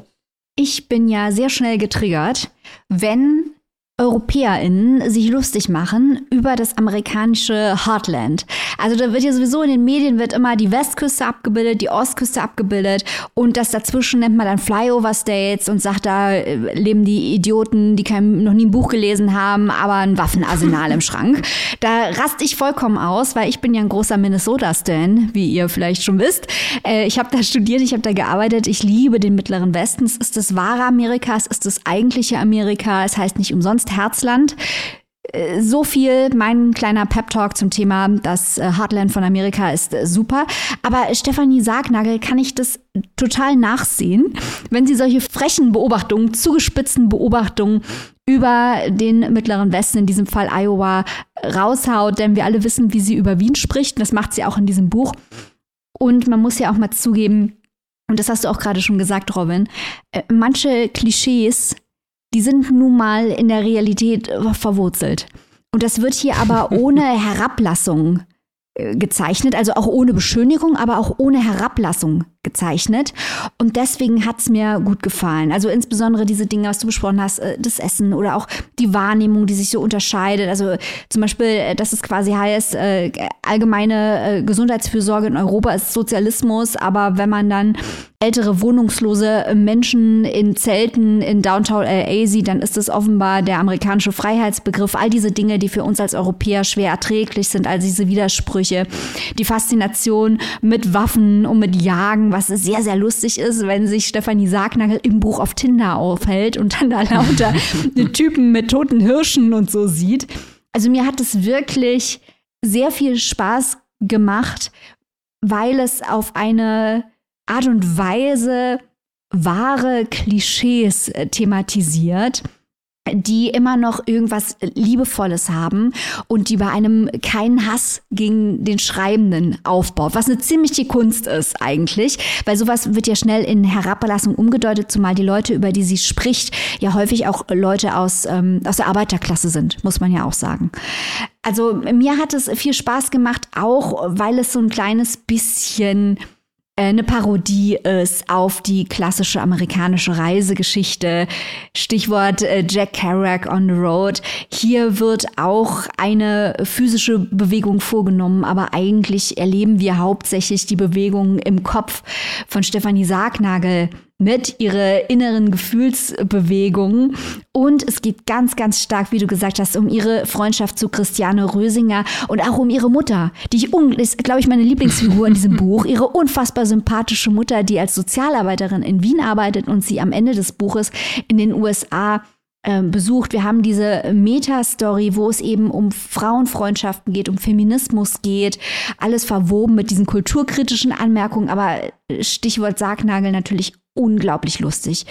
Ich bin ja sehr schnell getriggert, wenn EuropäerInnen sich lustig machen über das amerikanische Heartland. Also da wird ja sowieso in den Medien wird immer die Westküste abgebildet, die Ostküste abgebildet und das dazwischen nennt man dann Flyover States und sagt, da äh, leben die Idioten, die kein, noch nie ein Buch gelesen haben, aber ein Waffenarsenal im Schrank. Da raste ich vollkommen aus, weil ich bin ja ein großer Minnesota-Stan, wie ihr vielleicht schon wisst. Äh, ich habe da studiert, ich habe da gearbeitet, ich liebe den Mittleren Westen. Es ist das wahre Amerika, es ist das eigentliche Amerika, es heißt nicht umsonst Herzland. Äh, so viel mein kleiner Pep-Talk zum Thema, das äh, Heartland von Amerika ist äh, super. Aber Stefanie Sargnagel kann ich das total nachsehen, wenn sie solche frechen Beobachtungen, zugespitzten Beobachtungen über den Mittleren Westen, in diesem Fall Iowa, raushaut. Denn wir alle wissen, wie sie über Wien spricht. Das macht sie auch in diesem Buch. Und man muss ja auch mal zugeben, und das hast du auch gerade schon gesagt, Robin, manche Klischees die sind nun mal in der Realität äh, verwurzelt. Und das wird hier aber ohne Herablassung äh, gezeichnet, also auch ohne Beschönigung, aber auch ohne Herablassung gezeichnet. Und deswegen hat es mir gut gefallen. Also insbesondere diese Dinge, was du besprochen hast, äh, das Essen oder auch die Wahrnehmung, die sich so unterscheidet. Also zum Beispiel, äh, dass es quasi heißt, äh, allgemeine Gesundheitsfürsorge in Europa ist Sozialismus, aber wenn man dann ältere wohnungslose Menschen in Zelten in Downtown LA sieht, dann ist es offenbar der amerikanische Freiheitsbegriff. All diese Dinge, die für uns als Europäer schwer erträglich sind, all diese Widersprüche, die Faszination mit Waffen und mit Jagen, was sehr, sehr lustig ist, wenn sich Stefanie Sargnagel im Buch auf Tinder aufhält und dann da lauter Typen mit toten Hirschen und so sieht. Also mir hat es wirklich sehr viel Spaß gemacht, weil es auf eine Art und Weise wahre Klischees äh, thematisiert die immer noch irgendwas Liebevolles haben und die bei einem keinen Hass gegen den Schreibenden aufbaut, was eine ziemliche Kunst ist eigentlich, weil sowas wird ja schnell in Herablassung umgedeutet, zumal die Leute, über die sie spricht, ja häufig auch Leute aus, ähm, aus der Arbeiterklasse sind, muss man ja auch sagen. Also mir hat es viel Spaß gemacht, auch weil es so ein kleines bisschen eine Parodie ist auf die klassische amerikanische Reisegeschichte. Stichwort äh, Jack Kerouac on the Road. Hier wird auch eine physische Bewegung vorgenommen, aber eigentlich erleben wir hauptsächlich die Bewegung im Kopf von Stefanie Sargnagel mit, ihre inneren Gefühlsbewegungen. Und es geht ganz, ganz stark, wie du gesagt hast, um ihre Freundschaft zu Christiane Rösinger und auch um ihre Mutter, die ich, ist, glaube ich, meine Lieblingsfigur in diesem Buch. Ihre unfassbar sympathische Mutter, die als Sozialarbeiterin in Wien arbeitet und sie am Ende des Buches in den USA ähm, besucht. Wir haben diese Meta-Story, wo es eben um Frauenfreundschaften geht, um Feminismus geht, alles verwoben mit diesen kulturkritischen Anmerkungen, aber Stichwort Sargnagel natürlich unglaublich lustig.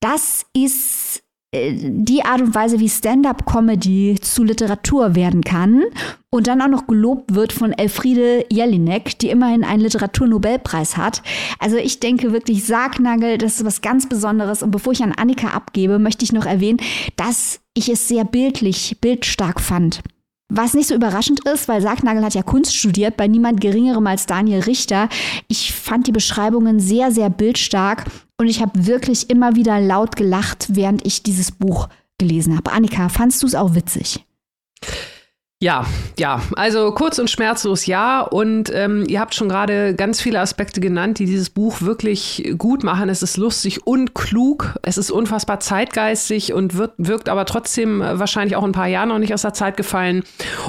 Das ist äh, die Art und Weise, wie Stand-up-Comedy zu Literatur werden kann und dann auch noch gelobt wird von Elfriede Jelinek, die immerhin einen Literaturnobelpreis hat. Also ich denke wirklich, Sargnagel, das ist was ganz Besonderes. Und bevor ich an Annika abgebe, möchte ich noch erwähnen, dass ich es sehr bildlich, bildstark fand. Was nicht so überraschend ist, weil Sargnagel hat ja Kunst studiert, bei niemand Geringerem als Daniel Richter. Ich fand die Beschreibungen sehr, sehr bildstark und ich habe wirklich immer wieder laut gelacht, während ich dieses Buch gelesen habe. Annika, fandst du es auch witzig? Ja, ja, also kurz und schmerzlos ja. Und ähm, ihr habt schon gerade ganz viele Aspekte genannt, die dieses Buch wirklich gut machen. Es ist lustig und klug. Es ist unfassbar zeitgeistig und wird, wirkt aber trotzdem wahrscheinlich auch ein paar Jahre noch nicht aus der Zeit gefallen.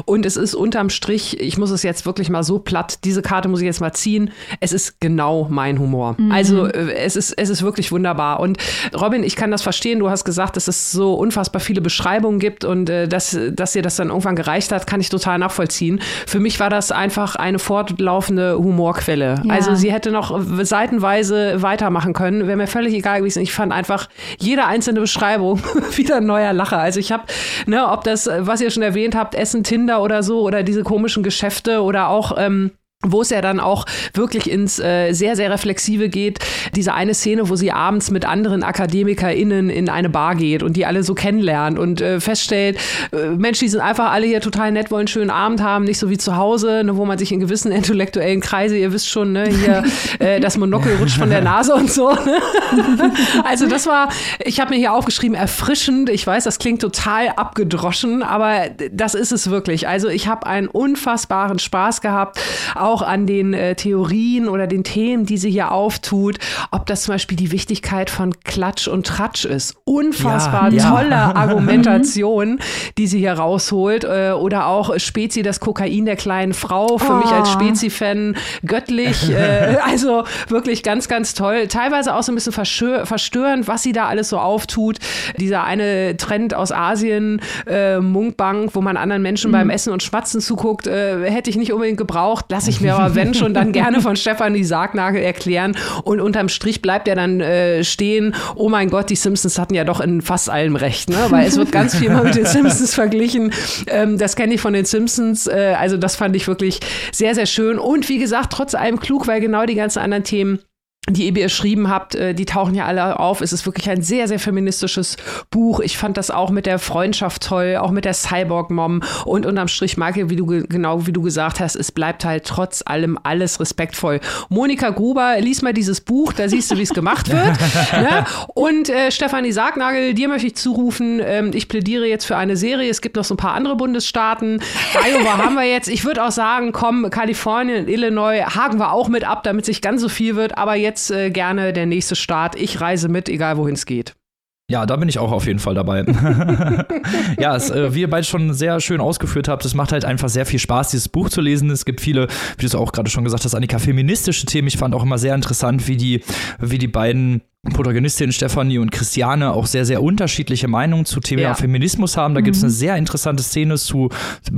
Und es ist unterm Strich, ich muss es jetzt wirklich mal so platt, diese Karte muss ich jetzt mal ziehen. Es ist genau mein Humor. Mhm. Also äh, es ist, es ist wirklich wunderbar. Und Robin, ich kann das verstehen. Du hast gesagt, dass es so unfassbar viele Beschreibungen gibt und äh, dass, dass dir das dann irgendwann gereicht hat hat, kann ich total nachvollziehen. Für mich war das einfach eine fortlaufende Humorquelle. Ja. Also sie hätte noch seitenweise weitermachen können. Wäre mir völlig egal gewesen. Ich fand einfach jede einzelne Beschreibung wieder ein neuer Lacher. Also ich habe, ne, ob das, was ihr schon erwähnt habt, Essen, Tinder oder so oder diese komischen Geschäfte oder auch ähm, wo es ja dann auch wirklich ins äh, sehr, sehr Reflexive geht. Diese eine Szene, wo sie abends mit anderen AkademikerInnen in eine Bar geht und die alle so kennenlernt und äh, feststellt, äh, Mensch, die sind einfach alle hier total nett, wollen einen schönen Abend haben, nicht so wie zu Hause, ne, wo man sich in gewissen intellektuellen Kreise, ihr wisst schon, ne, hier äh, das Monokel rutscht von der Nase und so. Ne? also das war, ich habe mir hier aufgeschrieben, erfrischend. Ich weiß, das klingt total abgedroschen, aber das ist es wirklich. Also ich habe einen unfassbaren Spaß gehabt, auch an den äh, Theorien oder den Themen, die sie hier auftut, ob das zum Beispiel die Wichtigkeit von Klatsch und Tratsch ist. Unfassbar ja, tolle ja. Argumentation, die sie hier rausholt. Äh, oder auch Spezi, das Kokain der kleinen Frau. Für oh. mich als oh. Spezi-Fan göttlich. Äh, also wirklich ganz, ganz toll. Teilweise auch so ein bisschen verstörend, was sie da alles so auftut. Dieser eine Trend aus Asien, äh, Munkbank, wo man anderen Menschen mhm. beim Essen und Schwatzen zuguckt, äh, hätte ich nicht unbedingt gebraucht. Lass ich mir aber, wenn schon, dann gerne von Stefanie Sargnagel erklären. Und unterm Strich bleibt er dann äh, stehen, oh mein Gott, die Simpsons hatten ja doch in fast allem recht, ne? Weil es wird ganz viel mal mit den Simpsons verglichen. Ähm, das kenne ich von den Simpsons. Äh, also das fand ich wirklich sehr, sehr schön. Und wie gesagt, trotz allem klug, weil genau die ganzen anderen Themen die ihr beschrieben habt, äh, die tauchen ja alle auf. Es ist wirklich ein sehr, sehr feministisches Buch. Ich fand das auch mit der Freundschaft toll, auch mit der Cyborg-Mom und unterm Strich, Michael, wie du genau wie du gesagt hast, es bleibt halt trotz allem alles respektvoll. Monika Gruber, lies mal dieses Buch, da siehst du, wie es gemacht wird. ne? Und äh, Stefanie Sargnagel, dir möchte ich zurufen, ähm, ich plädiere jetzt für eine Serie. Es gibt noch so ein paar andere Bundesstaaten. Iowa haben wir jetzt. Ich würde auch sagen, komm, Kalifornien, Illinois, haken wir auch mit ab, damit sich ganz so viel wird. Aber jetzt jetzt äh, gerne der nächste Start. Ich reise mit, egal wohin es geht. Ja, da bin ich auch auf jeden Fall dabei. ja, es, äh, wie ihr beide schon sehr schön ausgeführt habt, es macht halt einfach sehr viel Spaß, dieses Buch zu lesen. Es gibt viele, wie du es auch gerade schon gesagt hast, Annika, feministische Themen. Ich fand auch immer sehr interessant, wie die, wie die beiden Protagonistinnen Stefanie und Christiane auch sehr, sehr unterschiedliche Meinungen zu Thema ja. Feminismus haben. Da mhm. gibt es eine sehr interessante Szene zu,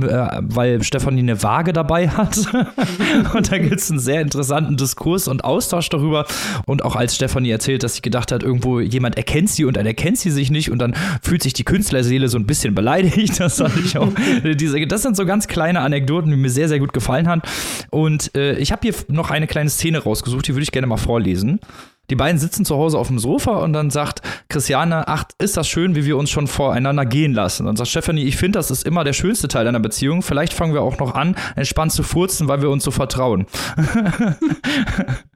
äh, weil Stefanie eine Waage dabei hat. und da gibt es einen sehr interessanten Diskurs und Austausch darüber. Und auch als Stefanie erzählt, dass sie gedacht hat, irgendwo jemand erkennt sie und dann erkennt sie sich nicht und dann fühlt sich die Künstlerseele so ein bisschen beleidigt. Das fand ich auch. diese, das sind so ganz kleine Anekdoten, die mir sehr, sehr gut gefallen haben. Und äh, ich habe hier noch eine kleine Szene rausgesucht, die würde ich gerne mal vorlesen. Die beiden sitzen zu Hause auf dem Sofa und dann sagt Christiane, ach, ist das schön, wie wir uns schon voreinander gehen lassen. Und sagt Stephanie, ich finde, das ist immer der schönste Teil einer Beziehung. Vielleicht fangen wir auch noch an, entspannt zu furzen, weil wir uns so vertrauen.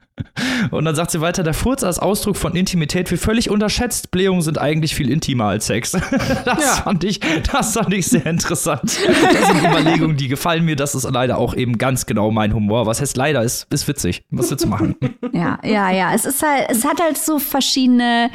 Und dann sagt sie weiter, der Furz als Ausdruck von Intimität wird völlig unterschätzt. Blähungen sind eigentlich viel intimer als Sex. Das, ja. fand, ich, das fand ich sehr interessant. Das sind Überlegungen, die gefallen mir. Das ist leider auch eben ganz genau mein Humor. Was heißt leider, ist, ist witzig. Was willst du machen? Ja, ja, ja. Es ist halt, es hat halt so verschiedene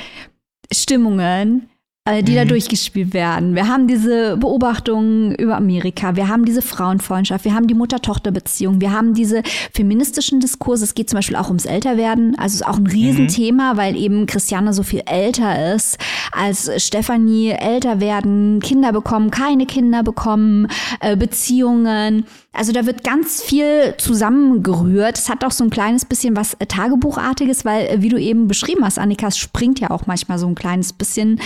Stimmungen die mhm. da durchgespielt werden. Wir haben diese Beobachtungen über Amerika, wir haben diese Frauenfreundschaft, wir haben die Mutter-Tochter-Beziehung, wir haben diese feministischen Diskurse. Es geht zum Beispiel auch ums Älterwerden. Also ist auch ein Riesenthema, mhm. weil eben Christiane so viel älter ist als Stefanie. Älter werden, Kinder bekommen, keine Kinder bekommen, äh, Beziehungen. Also da wird ganz viel zusammengerührt. Es hat auch so ein kleines bisschen was äh, Tagebuchartiges, weil, äh, wie du eben beschrieben hast, Annika, es springt ja auch manchmal so ein kleines bisschen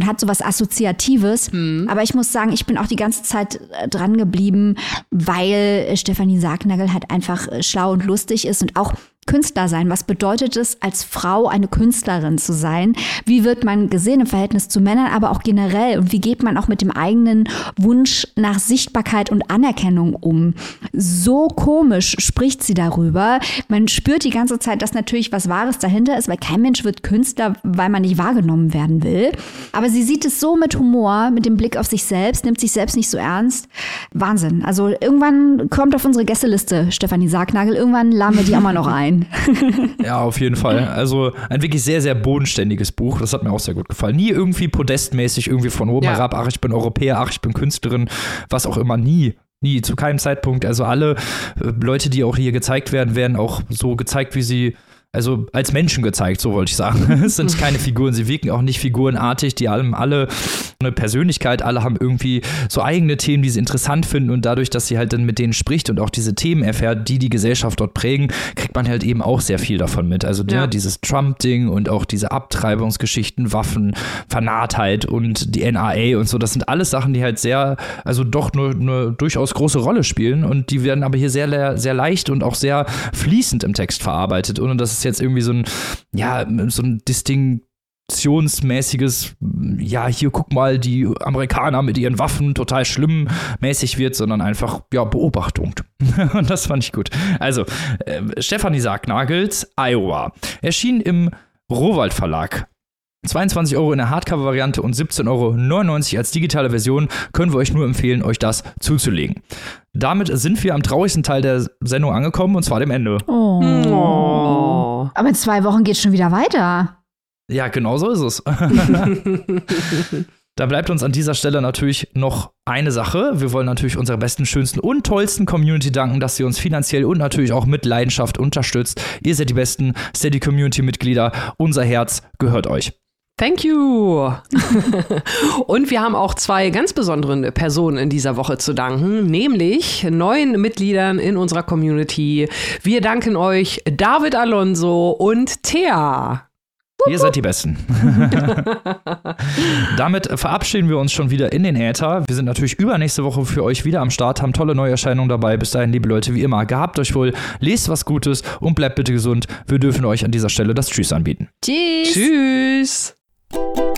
und hat so was Assoziatives. Mhm. Aber ich muss sagen, ich bin auch die ganze Zeit äh, dran geblieben, weil Stefanie Sargnagel halt einfach schlau und lustig ist und auch Künstler sein? Was bedeutet es, als Frau eine Künstlerin zu sein? Wie wird man gesehen im Verhältnis zu Männern, aber auch generell? Und wie geht man auch mit dem eigenen Wunsch nach Sichtbarkeit und Anerkennung um? So komisch spricht sie darüber. Man spürt die ganze Zeit, dass natürlich was Wahres dahinter ist, weil kein Mensch wird Künstler, weil man nicht wahrgenommen werden will. Aber sie sieht es so mit Humor, mit dem Blick auf sich selbst, nimmt sich selbst nicht so ernst. Wahnsinn. Also irgendwann kommt auf unsere Gästeliste Stefanie Sargnagel. Irgendwann laden wir die auch mal noch ein. ja, auf jeden Fall. Also ein wirklich sehr, sehr bodenständiges Buch. Das hat mir auch sehr gut gefallen. Nie irgendwie podestmäßig irgendwie von oben ja. herab, ach, ich bin Europäer, ach, ich bin Künstlerin, was auch immer. Nie. Nie, zu keinem Zeitpunkt. Also alle äh, Leute, die auch hier gezeigt werden, werden auch so gezeigt, wie sie also als Menschen gezeigt, so wollte ich sagen. es sind keine Figuren, sie wirken auch nicht figurenartig, die haben alle eine Persönlichkeit, alle haben irgendwie so eigene Themen, die sie interessant finden und dadurch, dass sie halt dann mit denen spricht und auch diese Themen erfährt, die die Gesellschaft dort prägen, kriegt man halt eben auch sehr viel davon mit. Also ja. dieses Trump-Ding und auch diese Abtreibungsgeschichten, Waffen, Vernarrtheit und die NRA und so, das sind alles Sachen, die halt sehr, also doch nur eine durchaus große Rolle spielen und die werden aber hier sehr, sehr leicht und auch sehr fließend im Text verarbeitet, ohne dass es jetzt irgendwie so ein, ja, so ein distinktionsmäßiges, ja, hier guck mal, die Amerikaner mit ihren Waffen total schlimm mäßig wird, sondern einfach, ja, Beobachtung. Und das fand ich gut. Also, äh, Stefanie Sargnagels, Iowa, erschien im Rohwald Verlag 22 Euro in der Hardcover-Variante und 17,99 Euro als digitale Version können wir euch nur empfehlen, euch das zuzulegen. Damit sind wir am traurigsten Teil der Sendung angekommen und zwar dem Ende. Oh. oh. Aber in zwei Wochen geht es schon wieder weiter. Ja, genau so ist es. Da bleibt uns an dieser Stelle natürlich noch eine Sache. Wir wollen natürlich unserer besten, schönsten und tollsten Community danken, dass sie uns finanziell und natürlich auch mit Leidenschaft unterstützt. Ihr seid die besten Steady Community Mitglieder. Unser Herz gehört euch. Thank you. und wir haben auch zwei ganz besondere Personen in dieser Woche zu danken, nämlich neuen Mitgliedern in unserer Community. Wir danken euch David Alonso und Thea. Ihr seid die Besten. Damit verabschieden wir uns schon wieder in den Äther. Wir sind natürlich übernächste Woche für euch wieder am Start, haben tolle Neuerscheinungen dabei. Bis dahin, liebe Leute, wie immer, gehabt euch wohl, lest was Gutes und bleibt bitte gesund. Wir dürfen euch an dieser Stelle das Tschüss anbieten. Tschüss. Tschüss. you